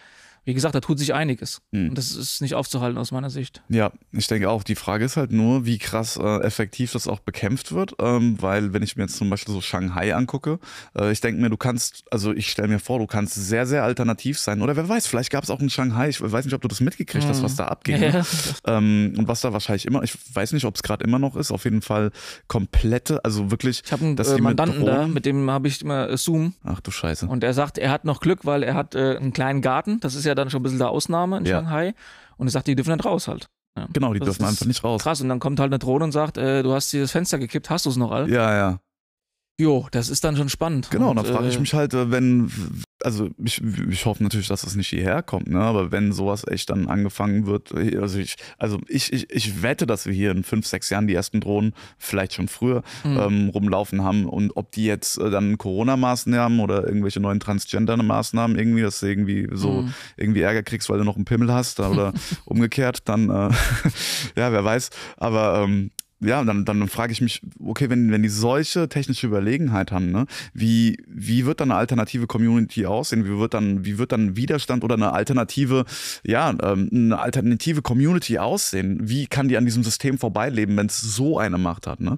Speaker 1: wie gesagt, da tut sich einiges. Mhm. Und das ist nicht aufzuhalten aus meiner Sicht.
Speaker 2: Ja, ich denke auch. Die Frage ist halt nur, wie krass äh, effektiv das auch bekämpft wird. Ähm, weil, wenn ich mir jetzt zum Beispiel so Shanghai angucke, äh, ich denke mir, du kannst, also ich stelle mir vor, du kannst sehr, sehr alternativ sein. Oder wer weiß, vielleicht gab es auch in Shanghai, ich weiß nicht, ob du das mitgekriegt mhm. hast, was da abging. Ja. Ähm, und was da wahrscheinlich immer, ich weiß nicht, ob es gerade immer noch ist, auf jeden Fall komplette, also wirklich.
Speaker 1: Ich habe einen äh, Mandanten da, mit dem habe ich immer äh, Zoom.
Speaker 2: Ach du Scheiße.
Speaker 1: Und er sagt, er hat noch Glück, weil er hat äh, einen kleinen Garten. Das ist ja dann schon ein bisschen der Ausnahme in ja. Shanghai. Und er sagt, die dürfen nicht raus halt.
Speaker 2: Ja. Genau, die das dürfen einfach nicht raus.
Speaker 1: Krass, und dann kommt halt eine Drohne und sagt, äh, du hast dieses Fenster gekippt, hast du es noch all?
Speaker 2: Ja, ja.
Speaker 1: Jo, das ist dann schon spannend.
Speaker 2: Genau, und, da frage ich äh, mich halt, äh, wenn, also ich, ich hoffe natürlich, dass das nicht hierher kommt, ne? aber wenn sowas echt dann angefangen wird, also ich, also ich, ich, ich wette, dass wir hier in fünf, sechs Jahren die ersten Drohnen, vielleicht schon früher, mhm. ähm, rumlaufen haben und ob die jetzt äh, dann Corona-Maßnahmen oder irgendwelche neuen Transgender-Maßnahmen irgendwie, dass du irgendwie so mhm. irgendwie Ärger kriegst, weil du noch einen Pimmel hast oder umgekehrt, dann, äh, ja, wer weiß, aber ähm, ja, dann, dann frage ich mich, okay, wenn, wenn die solche technische Überlegenheit haben, ne, wie, wie wird dann eine alternative Community aussehen? Wie wird dann, wie wird dann Widerstand oder eine alternative, ja, ähm, eine alternative Community aussehen? Wie kann die an diesem System vorbeileben, wenn es so eine Macht hat, ne?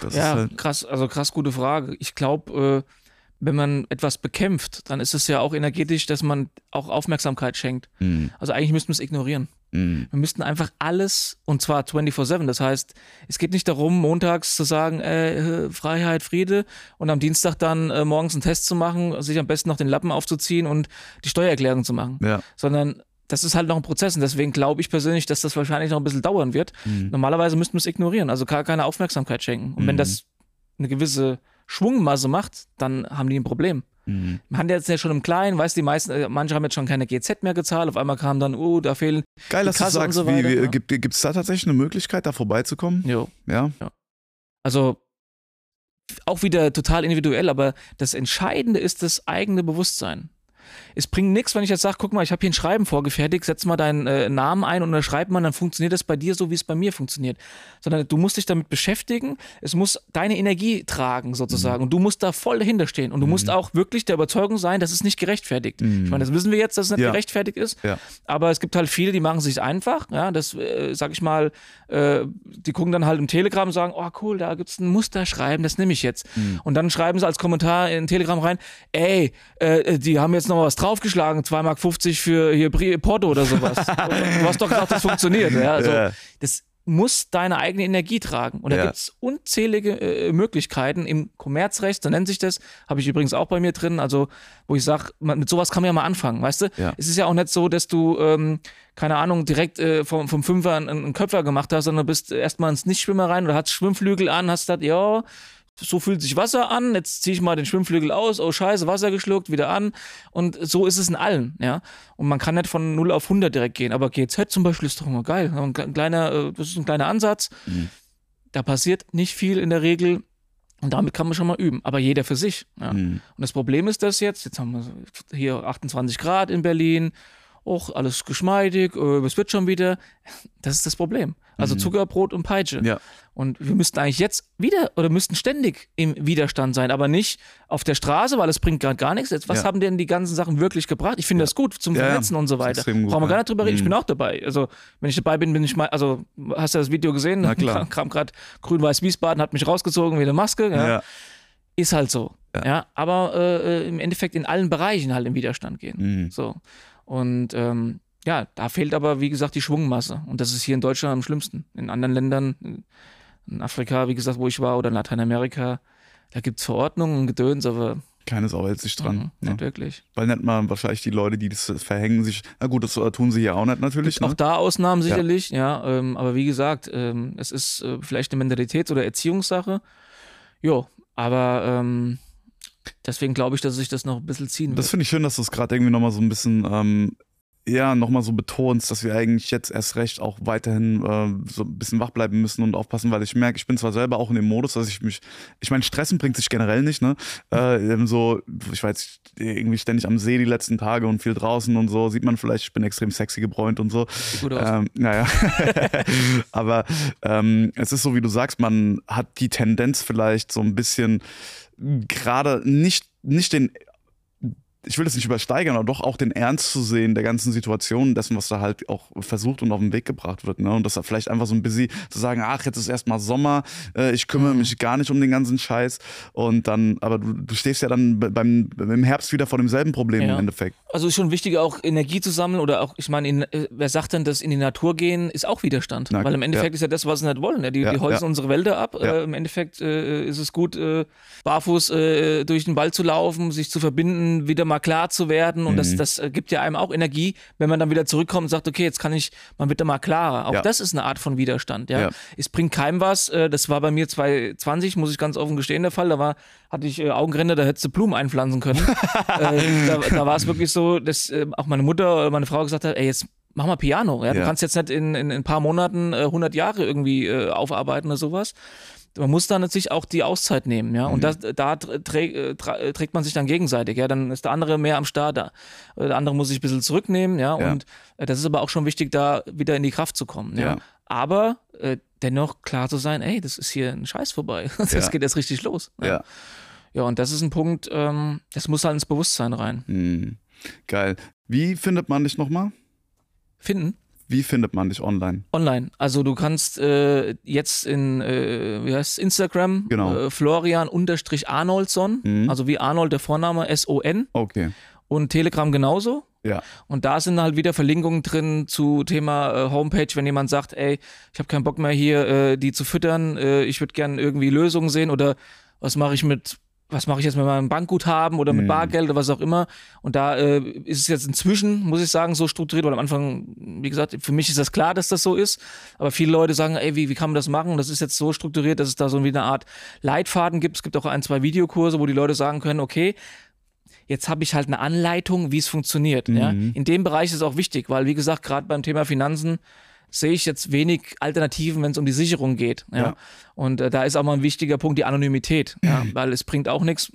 Speaker 1: Das ja, halt krass, also krass gute Frage. Ich glaube, äh, wenn man etwas bekämpft, dann ist es ja auch energetisch, dass man auch Aufmerksamkeit schenkt. Mhm. Also eigentlich müssten wir es ignorieren. Mhm. Wir müssten einfach alles, und zwar 24-7. Das heißt, es geht nicht darum, montags zu sagen, äh, Freiheit, Friede, und am Dienstag dann äh, morgens einen Test zu machen, sich am besten noch den Lappen aufzuziehen und die Steuererklärung zu machen. Ja. Sondern das ist halt noch ein Prozess und deswegen glaube ich persönlich, dass das wahrscheinlich noch ein bisschen dauern wird. Mhm. Normalerweise müssten wir es ignorieren, also gar keine Aufmerksamkeit schenken. Und wenn mhm. das eine gewisse Schwungmasse macht, dann haben die ein Problem. Mhm. Man hat jetzt ja schon im Kleinen, weißt du, die meisten, äh, manche haben jetzt schon keine GZ mehr gezahlt, auf einmal kam dann, oh, da fehlen.
Speaker 2: Geil, dass Kasse du sagst, so wie, wie, ja. gibt es da tatsächlich eine Möglichkeit, da vorbeizukommen?
Speaker 1: Jo.
Speaker 2: Ja. ja.
Speaker 1: Also auch wieder total individuell, aber das Entscheidende ist das eigene Bewusstsein es bringt nichts, wenn ich jetzt sage, guck mal, ich habe hier ein Schreiben vorgefertigt, setz mal deinen äh, Namen ein und unterschreib mal, dann funktioniert das bei dir so, wie es bei mir funktioniert. Sondern du musst dich damit beschäftigen, es muss deine Energie tragen sozusagen mhm. und du musst da voll dahinter stehen und du mhm. musst auch wirklich der Überzeugung sein, dass es nicht gerechtfertigt. Mhm. Ich meine, das wissen wir jetzt, dass es nicht ja. gerechtfertigt ist, ja. aber es gibt halt viele, die machen es sich einfach, ja, das, äh, sag ich mal, äh, die gucken dann halt im Telegram und sagen, oh cool, da gibt es ein Musterschreiben, das nehme ich jetzt. Mhm. Und dann schreiben sie als Kommentar in Telegram rein, ey, äh, die haben jetzt noch was draufgeschlagen, 2,50 Mark für hier Porto oder sowas. du hast doch gesagt, das funktioniert. Ja, also, ja. Das muss deine eigene Energie tragen. Und da ja. gibt es unzählige äh, Möglichkeiten im Kommerzrecht, so nennt sich das, habe ich übrigens auch bei mir drin, also wo ich sage, mit sowas kann man ja mal anfangen, weißt du? Ja. Es ist ja auch nicht so, dass du, ähm, keine Ahnung, direkt äh, vom, vom Fünfer einen, einen Köpfer gemacht hast, sondern du bist erstmal ins Nichtschwimmer rein oder hast Schwimmflügel an, hast gesagt, ja, so fühlt sich Wasser an, jetzt ziehe ich mal den Schwimmflügel aus, oh scheiße, Wasser geschluckt, wieder an. Und so ist es in allen, ja. Und man kann nicht von 0 auf 100 direkt gehen, aber GZ zum Beispiel ist doch immer geil. Ein kleiner, äh, das ist ein kleiner Ansatz. Mhm. Da passiert nicht viel in der Regel. Und damit kann man schon mal üben, aber jeder für sich. Ja. Mhm. Und das Problem ist das jetzt, jetzt haben wir hier 28 Grad in Berlin, auch alles geschmeidig, äh, es wird schon wieder. Das ist das Problem. Also mhm. Zuckerbrot und Peitsche. Ja. Und wir müssten eigentlich jetzt wieder oder müssten ständig im Widerstand sein, aber nicht auf der Straße, weil es bringt gerade gar nichts. Jetzt, was
Speaker 2: Ja.
Speaker 1: haben denn die ganzen Sachen wirklich gebracht? Ich finde das gut zum
Speaker 2: Ja, ja.
Speaker 1: Vernetzen und so weiter.
Speaker 2: gut,
Speaker 1: Brauchen wir
Speaker 2: ja.
Speaker 1: gar nicht drüber reden. Ich bin
Speaker 2: Mhm.
Speaker 1: auch dabei. Also, wenn ich dabei bin, bin ich mal, also, hast du das Video gesehen?
Speaker 2: Na klar.
Speaker 1: Kam gerade Grün-Weiß Wiesbaden, hat mich rausgezogen wie eine Maske. Ja.
Speaker 2: Ja.
Speaker 1: Ist halt so.
Speaker 2: Ja.
Speaker 1: Ja. aber äh, im Endeffekt in allen Bereichen halt im Widerstand gehen.
Speaker 2: Mhm.
Speaker 1: So. Und ähm, ja, da fehlt aber, wie gesagt, die Schwungmasse. Und das ist hier in Deutschland am schlimmsten. In anderen Ländern, in Afrika, wie gesagt, wo ich war, oder in Lateinamerika, da gibt es Verordnungen und Gedöns, aber
Speaker 2: Keine Sau hält sich dran.
Speaker 1: mhm,
Speaker 2: ne?
Speaker 1: nicht wirklich.
Speaker 2: Weil nennt man wahrscheinlich die Leute, die das verhängen, sich, na gut, das tun sie ja auch nicht natürlich.
Speaker 1: Auch
Speaker 2: Ne?
Speaker 1: da Ausnahmen sicherlich, ja. ähm, aber wie gesagt, ähm, es ist äh, vielleicht eine Mentalitäts- oder Erziehungssache. Jo, aber ähm, deswegen glaube ich, dass sich das noch ein bisschen ziehen
Speaker 2: Das
Speaker 1: wird.
Speaker 2: finde ich schön, dass du es gerade irgendwie nochmal so ein bisschen, ähm, ja, nochmal so betonst, dass wir eigentlich jetzt erst recht auch weiterhin äh, so ein bisschen wach bleiben müssen und aufpassen, weil ich merke, ich bin zwar selber auch in dem Modus, dass ich mich, ich meine, stressen bringt sich generell nicht, ne? Äh, so, ich war jetzt irgendwie ständig am See die letzten Tage und viel draußen und so, sieht man vielleicht, ich bin extrem sexy gebräunt und so.
Speaker 1: Gut aus.
Speaker 2: Ähm, naja, aber ähm, es ist so, wie du sagst, man hat die Tendenz vielleicht so ein bisschen gerade nicht, nicht den, ich will das nicht übersteigern, aber doch auch den Ernst zu sehen der ganzen Situation, dessen, was da halt auch versucht und auf den Weg gebracht wird. Ne? Und das vielleicht einfach so ein bisschen zu sagen, ach, jetzt ist erstmal Sommer, äh, ich kümmere
Speaker 1: Mhm.
Speaker 2: mich gar nicht um den ganzen Scheiß. Und dann, aber du, du stehst ja dann be- beim, im Herbst wieder vor demselben Problem
Speaker 1: Ja.
Speaker 2: im Endeffekt.
Speaker 1: Also ist schon wichtig, auch Energie zu sammeln oder auch, ich meine, in, äh, wer sagt denn, dass in die Natur gehen ist auch Widerstand?
Speaker 2: Na,
Speaker 1: Weil im Endeffekt
Speaker 2: ja.
Speaker 1: ist ja das, was sie nicht wollen. Ja? Die,
Speaker 2: Ja,
Speaker 1: die holzen unsere Wälder ab. Äh, Im Endeffekt äh, ist es gut, äh, barfuß äh, durch den Wald zu laufen, sich zu verbinden, wieder mal klar zu werden. Und das,
Speaker 2: Mhm.
Speaker 1: das äh, gibt ja einem auch Energie, wenn man dann wieder zurückkommt und sagt, okay, jetzt kann ich, man wird da mal klarer. Auch das ist eine Art von Widerstand. Ja? Es bringt keinem was. Das war bei mir 2020, muss ich ganz offen gestehen, der Fall. Da war, hatte ich Augenränder, da hättest du Blumen einpflanzen können. da da war es wirklich so, dass äh, auch meine Mutter oder meine Frau gesagt hat, ey, jetzt mach mal Piano. Ja? Du
Speaker 2: Ja.
Speaker 1: kannst jetzt nicht in, in, in ein paar Monaten äh, 100 Jahre irgendwie äh, aufarbeiten oder sowas. Man muss da natürlich auch die Auszeit nehmen, ja.
Speaker 2: Mhm.
Speaker 1: Und das, da trä äh, äh, trägt man sich dann gegenseitig, ja. Dann ist der andere mehr am Start, der andere muss sich ein bisschen zurücknehmen, ja.
Speaker 2: Ja.
Speaker 1: Und äh, das ist aber auch schon wichtig, da wieder in die Kraft zu kommen, ja.
Speaker 2: Ja.
Speaker 1: Aber äh, dennoch klar zu sein, ey, das ist hier ein Scheiß vorbei. Das
Speaker 2: Ja.
Speaker 1: geht jetzt richtig los.
Speaker 2: Ja.
Speaker 1: Ja, und das ist ein Punkt, ähm, das muss halt ins Bewusstsein rein.
Speaker 2: Hm. Geil. Wie findet man dich nochmal?
Speaker 1: Finden.
Speaker 2: Wie findet man dich online?
Speaker 1: Online. Also du kannst äh, jetzt in äh, wie heißt Instagram
Speaker 2: Genau.
Speaker 1: äh, Florian-Arnoldsson,
Speaker 2: Mhm.
Speaker 1: also wie Arnold der Vorname S-O-N
Speaker 2: Okay.
Speaker 1: und Telegram genauso.
Speaker 2: Ja.
Speaker 1: Und da sind halt wieder Verlinkungen drin zu Thema äh, Homepage, wenn jemand sagt, ey, ich habe keinen Bock mehr hier, äh, die zu füttern, äh, ich würde gerne irgendwie Lösungen sehen oder was mache ich mit, was mache ich jetzt mit meinem Bankguthaben oder mit
Speaker 2: Mhm.
Speaker 1: Bargeld oder was auch immer. Und da äh, ist es jetzt inzwischen, muss ich sagen, so strukturiert, weil am Anfang, wie gesagt, für mich ist das klar, dass das so ist, aber viele Leute sagen, ey, wie, wie kann man das machen? Und das ist jetzt so strukturiert, dass es da so wie eine Art Leitfaden gibt. Es gibt auch ein, zwei Videokurse, wo die Leute sagen können, okay, jetzt habe ich halt eine Anleitung, wie es funktioniert. Ja?
Speaker 2: Mhm.
Speaker 1: In dem Bereich ist es auch wichtig, weil wie gesagt, gerade beim Thema Finanzen sehe ich jetzt wenig Alternativen, wenn es um die Sicherung geht. Ja?
Speaker 2: Ja.
Speaker 1: Und äh, da ist auch mal ein wichtiger Punkt die Anonymität, ja? weil es bringt auch nichts.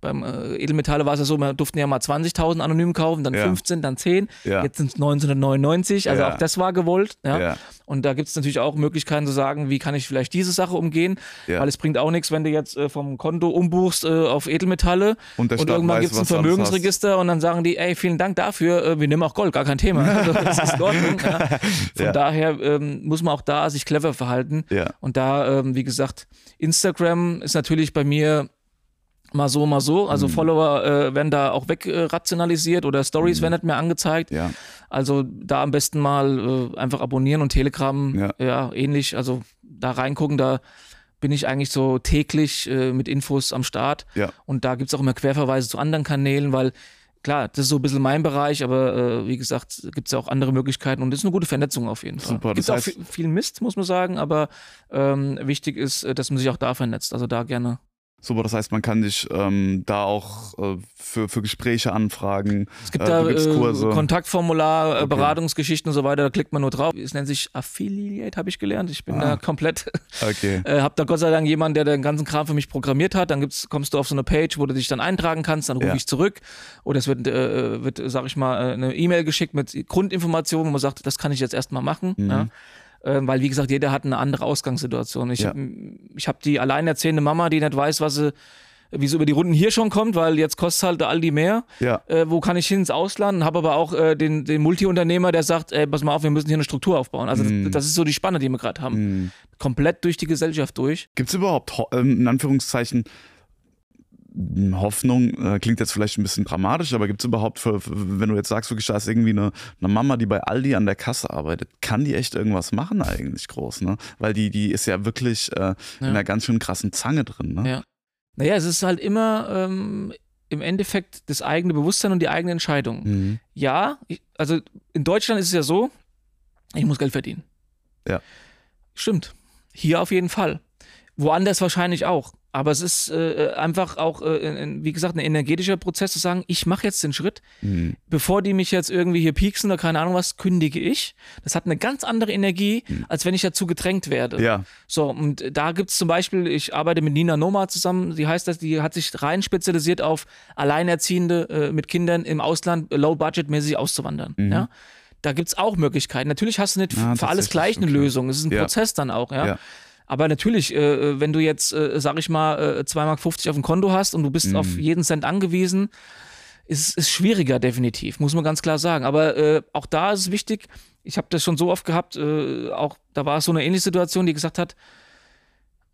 Speaker 1: Beim äh, Edelmetalle war es ja so, wir durften ja mal 20.000 anonym kaufen, dann
Speaker 2: Ja.
Speaker 1: 15, dann 10,
Speaker 2: Ja.
Speaker 1: jetzt sind es 1999, also
Speaker 2: Ja.
Speaker 1: auch das war gewollt. Ja? Und da gibt es natürlich auch Möglichkeiten zu sagen, wie kann ich vielleicht diese Sache umgehen, weil es bringt auch nichts, wenn du jetzt äh, vom Konto umbuchst äh, auf Edelmetalle
Speaker 2: Und
Speaker 1: und irgendwann gibt es ein Vermögensregister und dann sagen die, ey, vielen Dank dafür, äh, wir nehmen auch Gold, gar kein Thema. Also, das ist in Ordnung. Von daher ähm, muss man auch da sich clever verhalten. Und da, ähm, wie gesagt, Instagram ist natürlich bei mir mal so, mal so. Also
Speaker 2: Mhm.
Speaker 1: Follower äh, werden da auch wegrationalisiert äh, rationalisiert oder Stories
Speaker 2: Mhm.
Speaker 1: werden nicht mehr angezeigt.
Speaker 2: Ja.
Speaker 1: Also da am besten mal äh, einfach abonnieren und Telegram,
Speaker 2: Ja.
Speaker 1: ja. ähnlich. Also da reingucken, da bin ich eigentlich so täglich äh, mit Infos am Start.
Speaker 2: Ja.
Speaker 1: Und da gibt es auch immer Querverweise zu anderen Kanälen, weil klar, das ist so ein bisschen mein Bereich, aber äh, wie gesagt, gibt es ja auch andere Möglichkeiten und das ist eine gute Vernetzung auf jeden Fall.
Speaker 2: Super,
Speaker 1: Gibt
Speaker 2: das
Speaker 1: auch
Speaker 2: heißt-
Speaker 1: viel, viel Mist, muss man sagen, aber ähm, wichtig ist, äh, dass man sich auch da vernetzt. Also da gerne.
Speaker 2: Super, das heißt, man kann dich ähm, da auch äh, für, für Gespräche anfragen.
Speaker 1: Es gibt
Speaker 2: Äh,
Speaker 1: da äh. Kontaktformular, äh,
Speaker 2: Okay.
Speaker 1: Beratungsgeschichten und so weiter, da klickt man nur drauf. Es nennt sich Affiliate, habe ich gelernt. Ich bin
Speaker 2: Ah.
Speaker 1: da komplett,
Speaker 2: Okay.
Speaker 1: äh, habe da Gott sei Dank jemanden, der den ganzen Kram für mich programmiert hat. Dann gibt's, kommst du auf so eine Page, wo du dich dann eintragen kannst, dann rufe
Speaker 2: Ja.
Speaker 1: ich zurück. Oder es wird, äh, wird sag ich mal, äh, eine E-Mail geschickt mit Grundinformationen, wo man sagt, das kann ich jetzt erstmal machen.
Speaker 2: Mhm.
Speaker 1: Ja. Äh, weil wie gesagt, jeder hat eine andere Ausgangssituation. Ich,
Speaker 2: Ja.
Speaker 1: ich habe die alleinerziehende Mama, die nicht weiß, was sie wie sie über die Runden hier schon kommt, weil jetzt kostet halt Aldi mehr.
Speaker 2: Ja.
Speaker 1: Äh, wo kann ich hin ins Ausland? Habe aber auch äh, den, den Multiunternehmer, der sagt, ey, pass mal auf, wir müssen hier eine Struktur aufbauen. Also
Speaker 2: Mhm.
Speaker 1: das, das ist so die Spanne, die wir gerade haben. Komplett durch die Gesellschaft durch.
Speaker 2: Gibt es überhaupt, ähm, in Anführungszeichen, Hoffnung, äh, klingt jetzt vielleicht ein bisschen dramatisch, aber gibt es überhaupt, für, für, wenn du jetzt sagst, wirklich, da ist irgendwie eine, eine Mama, die bei Aldi an der Kasse arbeitet, kann die echt irgendwas machen eigentlich groß, ne? Weil die, die ist ja wirklich äh, in einer ganz schön krassen Zange drin, ne?
Speaker 1: Ja. Naja, es ist halt immer ähm, im Endeffekt das eigene Bewusstsein und die eigene Entscheidung.
Speaker 2: Mhm.
Speaker 1: Ja, ich, also in Deutschland ist es ja so, ich muss Geld verdienen.
Speaker 2: Ja.
Speaker 1: Stimmt. Hier auf jeden Fall. Woanders wahrscheinlich auch. Aber es ist äh, einfach auch, äh, wie gesagt, ein energetischer Prozess zu sagen, ich mache jetzt den Schritt,
Speaker 2: Mhm.
Speaker 1: bevor die mich jetzt irgendwie hier pieksen oder keine Ahnung was, kündige ich. Das hat eine ganz andere Energie, als wenn ich dazu gedrängt werde.
Speaker 2: Mhm. Ja,
Speaker 1: So, und da gibt es zum Beispiel, ich arbeite mit Nina Noma zusammen, die heißt das, die hat sich rein spezialisiert auf Alleinerziehende äh, mit Kindern im Ausland, äh, low-budget-mäßig auszuwandern. Ja? Da gibt es auch Möglichkeiten. Natürlich hast du nicht
Speaker 2: Ah,
Speaker 1: für alles gleich eine
Speaker 2: okay.
Speaker 1: Lösung. Es ist ein
Speaker 2: Ja.
Speaker 1: Prozess dann auch, ja.
Speaker 2: Ja.
Speaker 1: Aber natürlich, äh, wenn du jetzt, äh, sag ich mal, äh, 2,50 Mark auf dem Konto hast und du bist
Speaker 2: Mhm.
Speaker 1: auf jeden Cent angewiesen, ist es schwieriger definitiv, muss man ganz klar sagen. Aber äh, auch da ist es wichtig, ich habe das schon so oft gehabt, äh, auch da war es so eine ähnliche Situation, die gesagt hat, äh,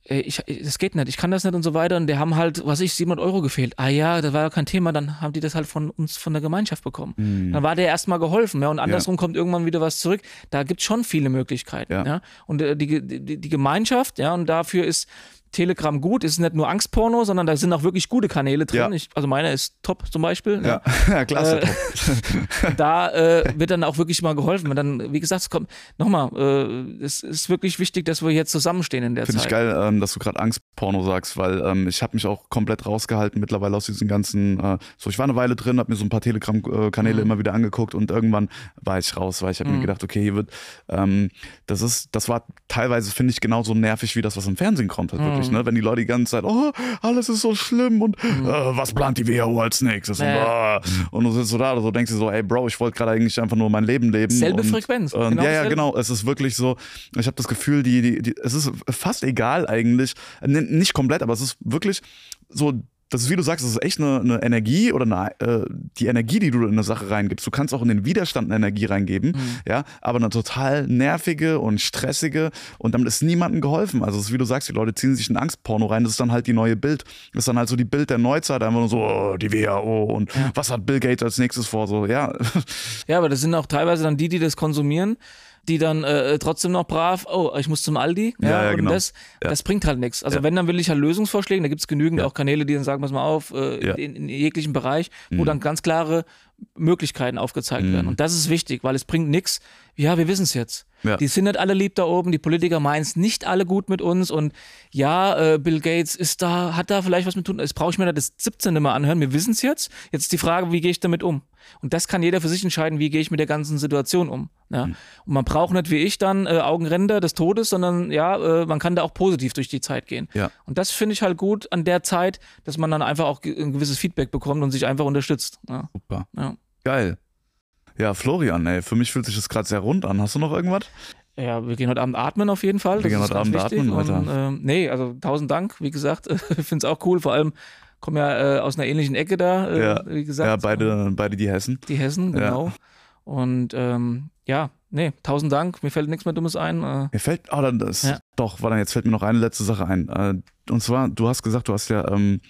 Speaker 1: ich, das geht nicht, ich kann das nicht und so weiter. Und die haben halt, was ich, 700 Euro gefehlt. Ah ja, das war ja kein Thema, dann haben die das halt von uns, von der Gemeinschaft bekommen.
Speaker 2: Mhm.
Speaker 1: Dann war der erstmal geholfen. Ja, und andersrum kommt irgendwann wieder was zurück. Da gibt es schon viele Möglichkeiten. Ja.
Speaker 2: Ja.
Speaker 1: Und äh, die, die, die Gemeinschaft, ja, und dafür ist Telegram gut, ist nicht nur Angstporno, sondern da sind auch wirklich gute Kanäle drin.
Speaker 2: Ja.
Speaker 1: Ich, also meiner ist top zum Beispiel.
Speaker 2: ja, ja klasse.
Speaker 1: Äh,
Speaker 2: top.
Speaker 1: da äh, wird dann auch wirklich mal geholfen. Wenn dann, wie gesagt, es kommt, nochmal, äh, es ist wirklich wichtig, dass wir jetzt zusammenstehen in der
Speaker 2: Finde ich
Speaker 1: Zeit.
Speaker 2: geil, ähm, dass du gerade Angstporno sagst, weil ähm, ich habe mich auch komplett rausgehalten mittlerweile aus diesen ganzen, äh, so ich war eine Weile drin, habe mir so ein paar Telegram-Kanäle
Speaker 1: Mhm.
Speaker 2: immer wieder angeguckt und irgendwann war ich raus, weil ich habe mir gedacht, okay, hier wird, ähm, das ist, das war teilweise, finde ich, genauso nervig wie das, was im Fernsehen kommt,
Speaker 1: Mhm.
Speaker 2: Wirklich, ne? wenn die Leute die ganze Zeit, oh, alles ist so schlimm und äh, was plant die WHO als nächstes und, äh, und du sitzt so da, so denkst du so, ey Bro, ich wollte gerade eigentlich einfach nur mein Leben leben.
Speaker 1: Selbe
Speaker 2: und,
Speaker 1: Frequenz,
Speaker 2: Und,
Speaker 1: genau
Speaker 2: ja, ja, genau. Es ist wirklich so, ich habe das Gefühl, die, die, die, es ist fast egal eigentlich. Nicht komplett, aber es ist wirklich so. Das ist, wie du sagst, das ist echt eine, eine Energie oder eine, äh, die Energie, die du in eine Sache reingibst. Du kannst auch in den Widerstand eine Energie reingeben, ja, aber eine total nervige und stressige und damit ist niemandem geholfen. Also, ist, wie du sagst, die Leute ziehen sich ein Angstporno rein, das ist dann halt die neue Bild. Das ist dann halt so die Bild der Neuzeit, einfach nur so, oh, die WHO und was hat Bill Gates als nächstes vor? So, ja,
Speaker 1: Ja, aber das sind auch teilweise dann die, die das konsumieren, die dann äh, trotzdem noch brav, oh, ich muss zum Aldi.
Speaker 2: Ja, ja,
Speaker 1: und
Speaker 2: genau.
Speaker 1: das,
Speaker 2: Ja.
Speaker 1: das bringt halt nichts. Also
Speaker 2: Ja.
Speaker 1: wenn, dann will ich halt Lösungsvorschläge. Da gibt es genügend
Speaker 2: Ja.
Speaker 1: auch Kanäle, die dann sagen, pass mal auf, äh,
Speaker 2: Ja. Mhm.
Speaker 1: in, in jeglichen Bereich, wo dann ganz klare Möglichkeiten aufgezeigt werden. Und das ist wichtig, weil es bringt nichts. Ja, wir wissen es jetzt.
Speaker 2: Ja.
Speaker 1: Die sind nicht alle lieb da oben, die Politiker meinen es nicht alle gut mit uns und ja, äh, Bill Gates ist da, hat da vielleicht was mit tun. Das brauche ich mir das 17. Mal anhören. Wir wissen es jetzt. Jetzt ist die Frage, wie gehe ich damit um? Und das kann jeder für sich entscheiden, wie gehe ich mit der ganzen Situation um. Ja?
Speaker 2: Mhm.
Speaker 1: Und man braucht nicht wie ich dann äh, Augenränder des Todes, sondern ja, äh, man kann da auch positiv durch die Zeit gehen.
Speaker 2: Ja.
Speaker 1: Und das finde ich halt gut an der Zeit, dass man dann einfach auch ein gewisses Feedback bekommt und sich einfach unterstützt. Ja.
Speaker 2: super. Geil. Ja, Florian, ey, für mich fühlt sich das gerade sehr rund an. Hast du noch irgendwas?
Speaker 1: Ja, wir gehen heute Abend atmen auf jeden Fall.
Speaker 2: Wir gehen
Speaker 1: ist
Speaker 2: heute Abend
Speaker 1: wichtig.
Speaker 2: atmen, Alter.
Speaker 1: Und, ähm, nee, also tausend Dank, wie gesagt. Ich finde es auch cool. Vor allem kommen ja äh, aus einer ähnlichen Ecke da, äh,
Speaker 2: Ja.
Speaker 1: wie gesagt.
Speaker 2: ja, beide, beide die Hessen.
Speaker 1: Die Hessen,
Speaker 2: Ja.
Speaker 1: genau. Und ähm, ja, nee, tausend Dank. Mir fällt nichts mehr Dummes ein. Äh,
Speaker 2: Mir fällt, oh, dann das,
Speaker 1: Ja.
Speaker 2: doch, warte, jetzt fällt mir noch eine letzte Sache ein. Äh, Und zwar, du hast gesagt, du hast ja ähm,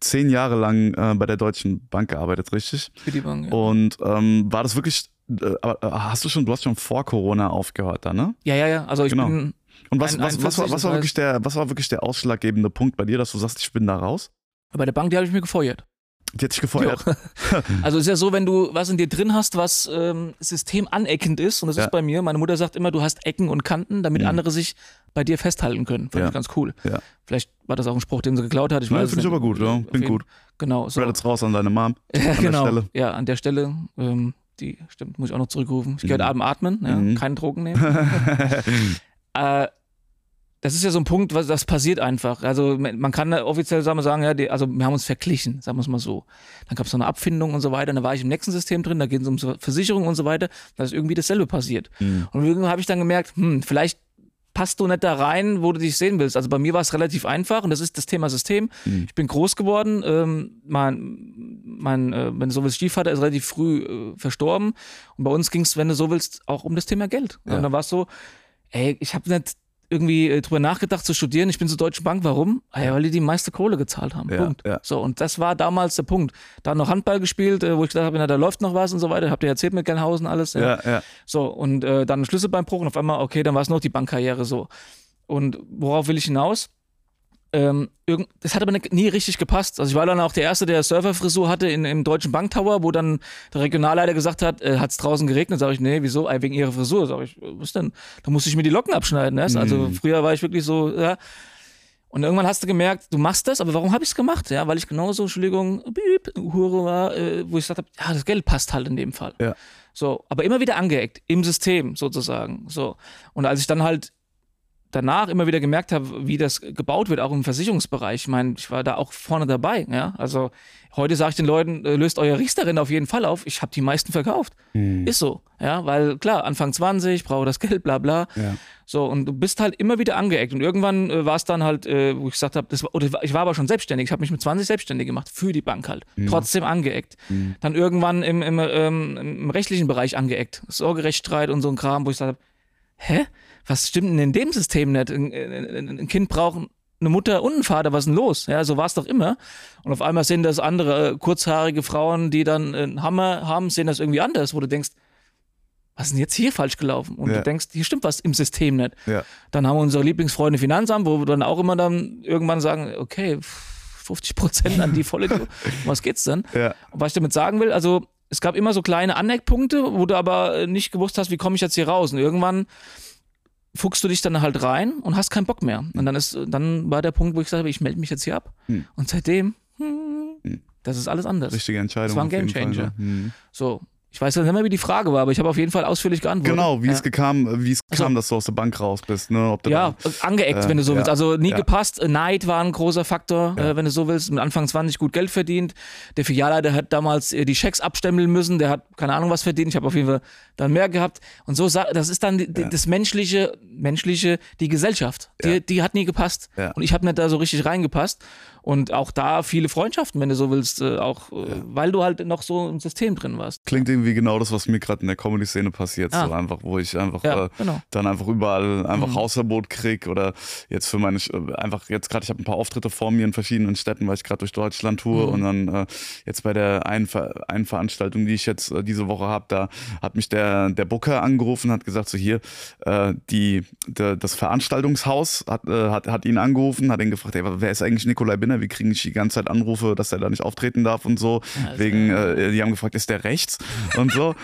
Speaker 2: zehn Jahre lang äh, bei der Deutschen Bank gearbeitet, richtig?
Speaker 1: für die Bank. Ja.
Speaker 2: Und ähm, war das wirklich, äh, aber, äh, hast du schon, du hast schon vor Corona aufgehört da, ne?
Speaker 1: ja, ja, ja. Also ich
Speaker 2: Genau.
Speaker 1: bin
Speaker 2: Und was,
Speaker 1: Ein-
Speaker 2: was, was, war,
Speaker 1: 41,
Speaker 2: was, war wirklich der, was war wirklich der ausschlaggebende Punkt bei dir, dass du sagst, ich bin da raus?
Speaker 1: bei der Bank, die habe ich mir gefeuert.
Speaker 2: Die hat dich gefeuert.
Speaker 1: Also ist ja so, wenn du was in dir drin hast, was ähm, System aneckend ist, und das
Speaker 2: Ja.
Speaker 1: ist bei mir, meine Mutter sagt immer, du hast Ecken und Kanten, damit
Speaker 2: Mhm.
Speaker 1: andere sich bei dir festhalten können. Fand
Speaker 2: Ja.
Speaker 1: ich ganz cool.
Speaker 2: Ja.
Speaker 1: Vielleicht war das auch ein Spruch, den sie geklaut hat. Ich
Speaker 2: Ja,
Speaker 1: weiß
Speaker 2: finde ich aber gut, ja.
Speaker 1: Jeden-
Speaker 2: gut.
Speaker 1: Genau. So.
Speaker 2: Credits raus an deine Mom.
Speaker 1: Ja,
Speaker 2: der
Speaker 1: genau.
Speaker 2: Stelle.
Speaker 1: Ja, an der Stelle, ähm, die stimmt, muss ich auch noch zurückrufen. Ich gehe heute
Speaker 2: Mhm.
Speaker 1: Abend atmen, ja,
Speaker 2: Mhm.
Speaker 1: keine Drogen nehmen. äh, das ist ja so ein Punkt, was das passiert einfach. Also man kann offiziell sagen, ja, die, also wir haben uns verglichen, sagen wir es mal so. Dann gab es noch eine Abfindung und so weiter. Dann war ich im nächsten System drin, da geht es um Versicherung und so weiter. Da ist irgendwie dasselbe passiert.
Speaker 2: Mhm.
Speaker 1: Und irgendwann habe ich dann gemerkt, hm, vielleicht passt du nicht da rein, wo du dich sehen willst. Also bei mir war es relativ einfach und das ist das Thema System. Mhm. Ich bin groß geworden. Ähm, mein, mein äh, wenn du so willst, Stiefvater ist relativ früh äh, verstorben. Und bei uns ging es, wenn du so willst, auch um das Thema Geld. Ja. Und dann war es so, ey, ich habe nicht irgendwie äh, drüber nachgedacht zu studieren. Ich bin zur Deutschen Bank. Warum? Ah, ja, weil die die meiste Kohle gezahlt haben. Ja, Punkt. Ja. So, und das war damals der Punkt. Da noch Handball gespielt, äh, wo ich gedacht habe, na, da läuft noch was und so weiter. Habt ihr erzählt mit Gelnhausen alles? Ja, ja. ja. So, und äh, dann Schlüsselbeinbruch und auf einmal, okay, dann war es noch die Bankkarriere so. Und worauf will ich hinaus? Ähm, das hat aber nie richtig gepasst. Also ich war dann auch der Erste, der Surferfrisur hatte in, im Deutschen Banktower, wo dann der Regionalleiter gesagt hat, äh, hat es draußen geregnet? Sag ich, nee, wieso? Wegen ihrer Frisur. Sag ich, was denn? Da musste ich mir die Locken abschneiden. Ne? Mhm. Also früher war ich wirklich so, ja. Und irgendwann hast du gemerkt, du machst das, aber warum habe ich es gemacht? Ja, weil ich genauso, Entschuldigung, piep, Hure war, äh, wo ich gesagt habe, ja, das Geld passt halt in dem Fall. Ja. So, aber immer wieder angeeckt, im System sozusagen. So. Und als ich dann halt danach immer wieder gemerkt habe, wie das gebaut wird, auch im Versicherungsbereich. Ich meine, ich war da auch vorne dabei. Ja? Also heute sage ich den Leuten, äh, löst euer Riesterin auf jeden Fall auf. Ich habe die meisten verkauft. Mhm. Ist so. Ja, weil klar, Anfang 20, brauche das Geld, bla bla. Ja. So, und du bist halt immer wieder angeeckt. Und irgendwann äh, war es dann halt, äh, wo ich gesagt habe, oder ich war aber schon selbstständig. Ich habe mich mit 20 selbstständig gemacht, für die Bank halt. Mhm. Trotzdem angeeckt. Mhm. Dann irgendwann im, im, ähm, im rechtlichen Bereich angeeckt. Sorgerechtsstreit und so ein Kram, wo ich gesagt habe, hä? Was stimmt denn in dem System nicht? Ein, ein, ein Kind braucht eine Mutter und einen Vater, was ist denn los? Ja, so war es doch immer. Und auf einmal sehen das andere äh, kurzhaarige Frauen, die dann einen Hammer haben, sehen das irgendwie anders, wo du denkst, was ist denn jetzt hier falsch gelaufen? Und ja. du denkst, hier stimmt was im System nicht. Ja. Dann haben wir unsere Lieblingsfreunde Finanzamt, wo wir dann auch immer dann irgendwann sagen, okay, 50 Prozent an die volle, was geht's denn? Ja. Und was ich damit sagen will, also es gab immer so kleine Aneckpunkte, wo du aber nicht gewusst hast, wie komme ich jetzt hier raus? Und irgendwann fuchst du dich dann halt rein und hast keinen Bock mehr. Und dann ist, dann war der Punkt, wo ich gesagt habe, ich melde mich jetzt hier ab. Hm. Und seitdem, hm, hm. das ist alles anders.
Speaker 2: Richtige Entscheidung. Das
Speaker 1: war ein Gamechanger. Hm. So, ich weiß nicht mehr, wie die Frage war, aber ich habe auf jeden Fall ausführlich geantwortet.
Speaker 2: Genau, wie ja. es kam, wie es also, kam, dass du aus der Bank raus bist. Ne?
Speaker 1: ja, dann, angeeckt, äh, wenn du so willst. Also nie ja. gepasst. Neid war ein großer Faktor, ja. äh, wenn du so willst. Mit Anfang 20 gut Geld verdient. Der Filialleiter hat damals äh, die Schecks abstempeln müssen. Der hat keine Ahnung was verdient. Ich habe auf jeden Fall dann mehr gehabt. Und so, das ist dann die, das menschliche, menschliche, die Gesellschaft. Die, die hat nie gepasst. Und ich habe nicht da so richtig reingepasst. Und auch da viele Freundschaften, wenn du so willst, äh, auch äh, weil du halt noch so im System drin warst.
Speaker 2: Klingt irgendwie genau das, was mir gerade in der Comedy-Szene passiert. Ah. So einfach, wo ich einfach ja, äh, genau. dann einfach überall einfach mhm. Hausverbot krieg oder jetzt für meine, äh, einfach jetzt gerade, ich habe ein paar Auftritte vor mir in verschiedenen Städten, weil ich gerade durch Deutschland tue mhm. und dann äh, jetzt bei der einen, Ver einen Veranstaltung, die ich jetzt äh, diese Woche habe, da hat mich der, der Booker angerufen, hat gesagt, so hier, die, der, das Veranstaltungshaus hat, hat, hat ihn angerufen, hat ihn gefragt, ey, wer ist eigentlich Nikolai Binner? wir kriegen die ganze Zeit Anrufe, dass er da nicht auftreten darf und so. Also, wegen, äh, die haben gefragt, ist der rechts? Und so.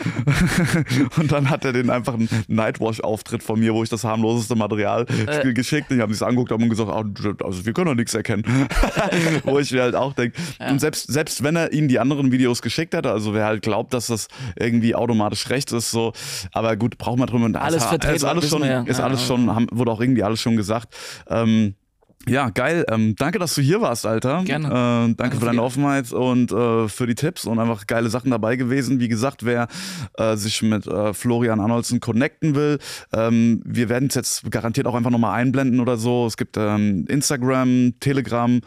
Speaker 2: und dann hat er den einfach einen Nightwash-Auftritt von mir, wo ich das harmloseste Material äh. geschickt und die haben sich angeguckt haben und gesagt, ah, also wir können doch nichts erkennen. wo ich mir halt auch denke, ja. und selbst, selbst wenn er ihnen die anderen Videos geschickt hätte, also wer halt glaubt, dass das irgendwie automatisch rechts ist, so, aber gut, braucht man drüber.
Speaker 1: Alles vertreten,
Speaker 2: ist alles schon, ist alles schon, haben, wurde auch irgendwie alles schon gesagt. Ähm, ja, geil. Ähm, danke, dass du hier warst, Alter.
Speaker 1: Gerne.
Speaker 2: Äh, danke, danke, für deine Offenheit und äh, für die Tipps und einfach geile Sachen dabei gewesen. Wie gesagt, wer äh, sich mit äh, Florian Arnoldsen connecten will, ähm, wir werden es jetzt garantiert auch einfach nochmal einblenden oder so. Es gibt ähm, Instagram, Telegram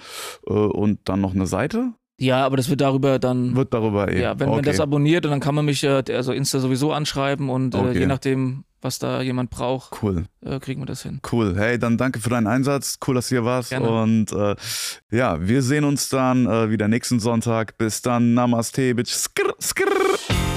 Speaker 2: äh, und dann noch eine Seite.
Speaker 1: Ja, aber das wird darüber dann.
Speaker 2: Wird darüber eben.
Speaker 1: Ja, wenn okay. man das abonniert, dann kann man mich also Insta sowieso anschreiben und okay. je nachdem, was da jemand braucht,
Speaker 2: cool.
Speaker 1: Äh, kriegen wir das hin.
Speaker 2: Cool. Hey, dann danke für deinen Einsatz. Cool, dass du hier warst. Gerne. Und äh, ja, wir sehen uns dann äh, wieder nächsten Sonntag. Bis dann. Namaste, bitch. Skrr, skrr.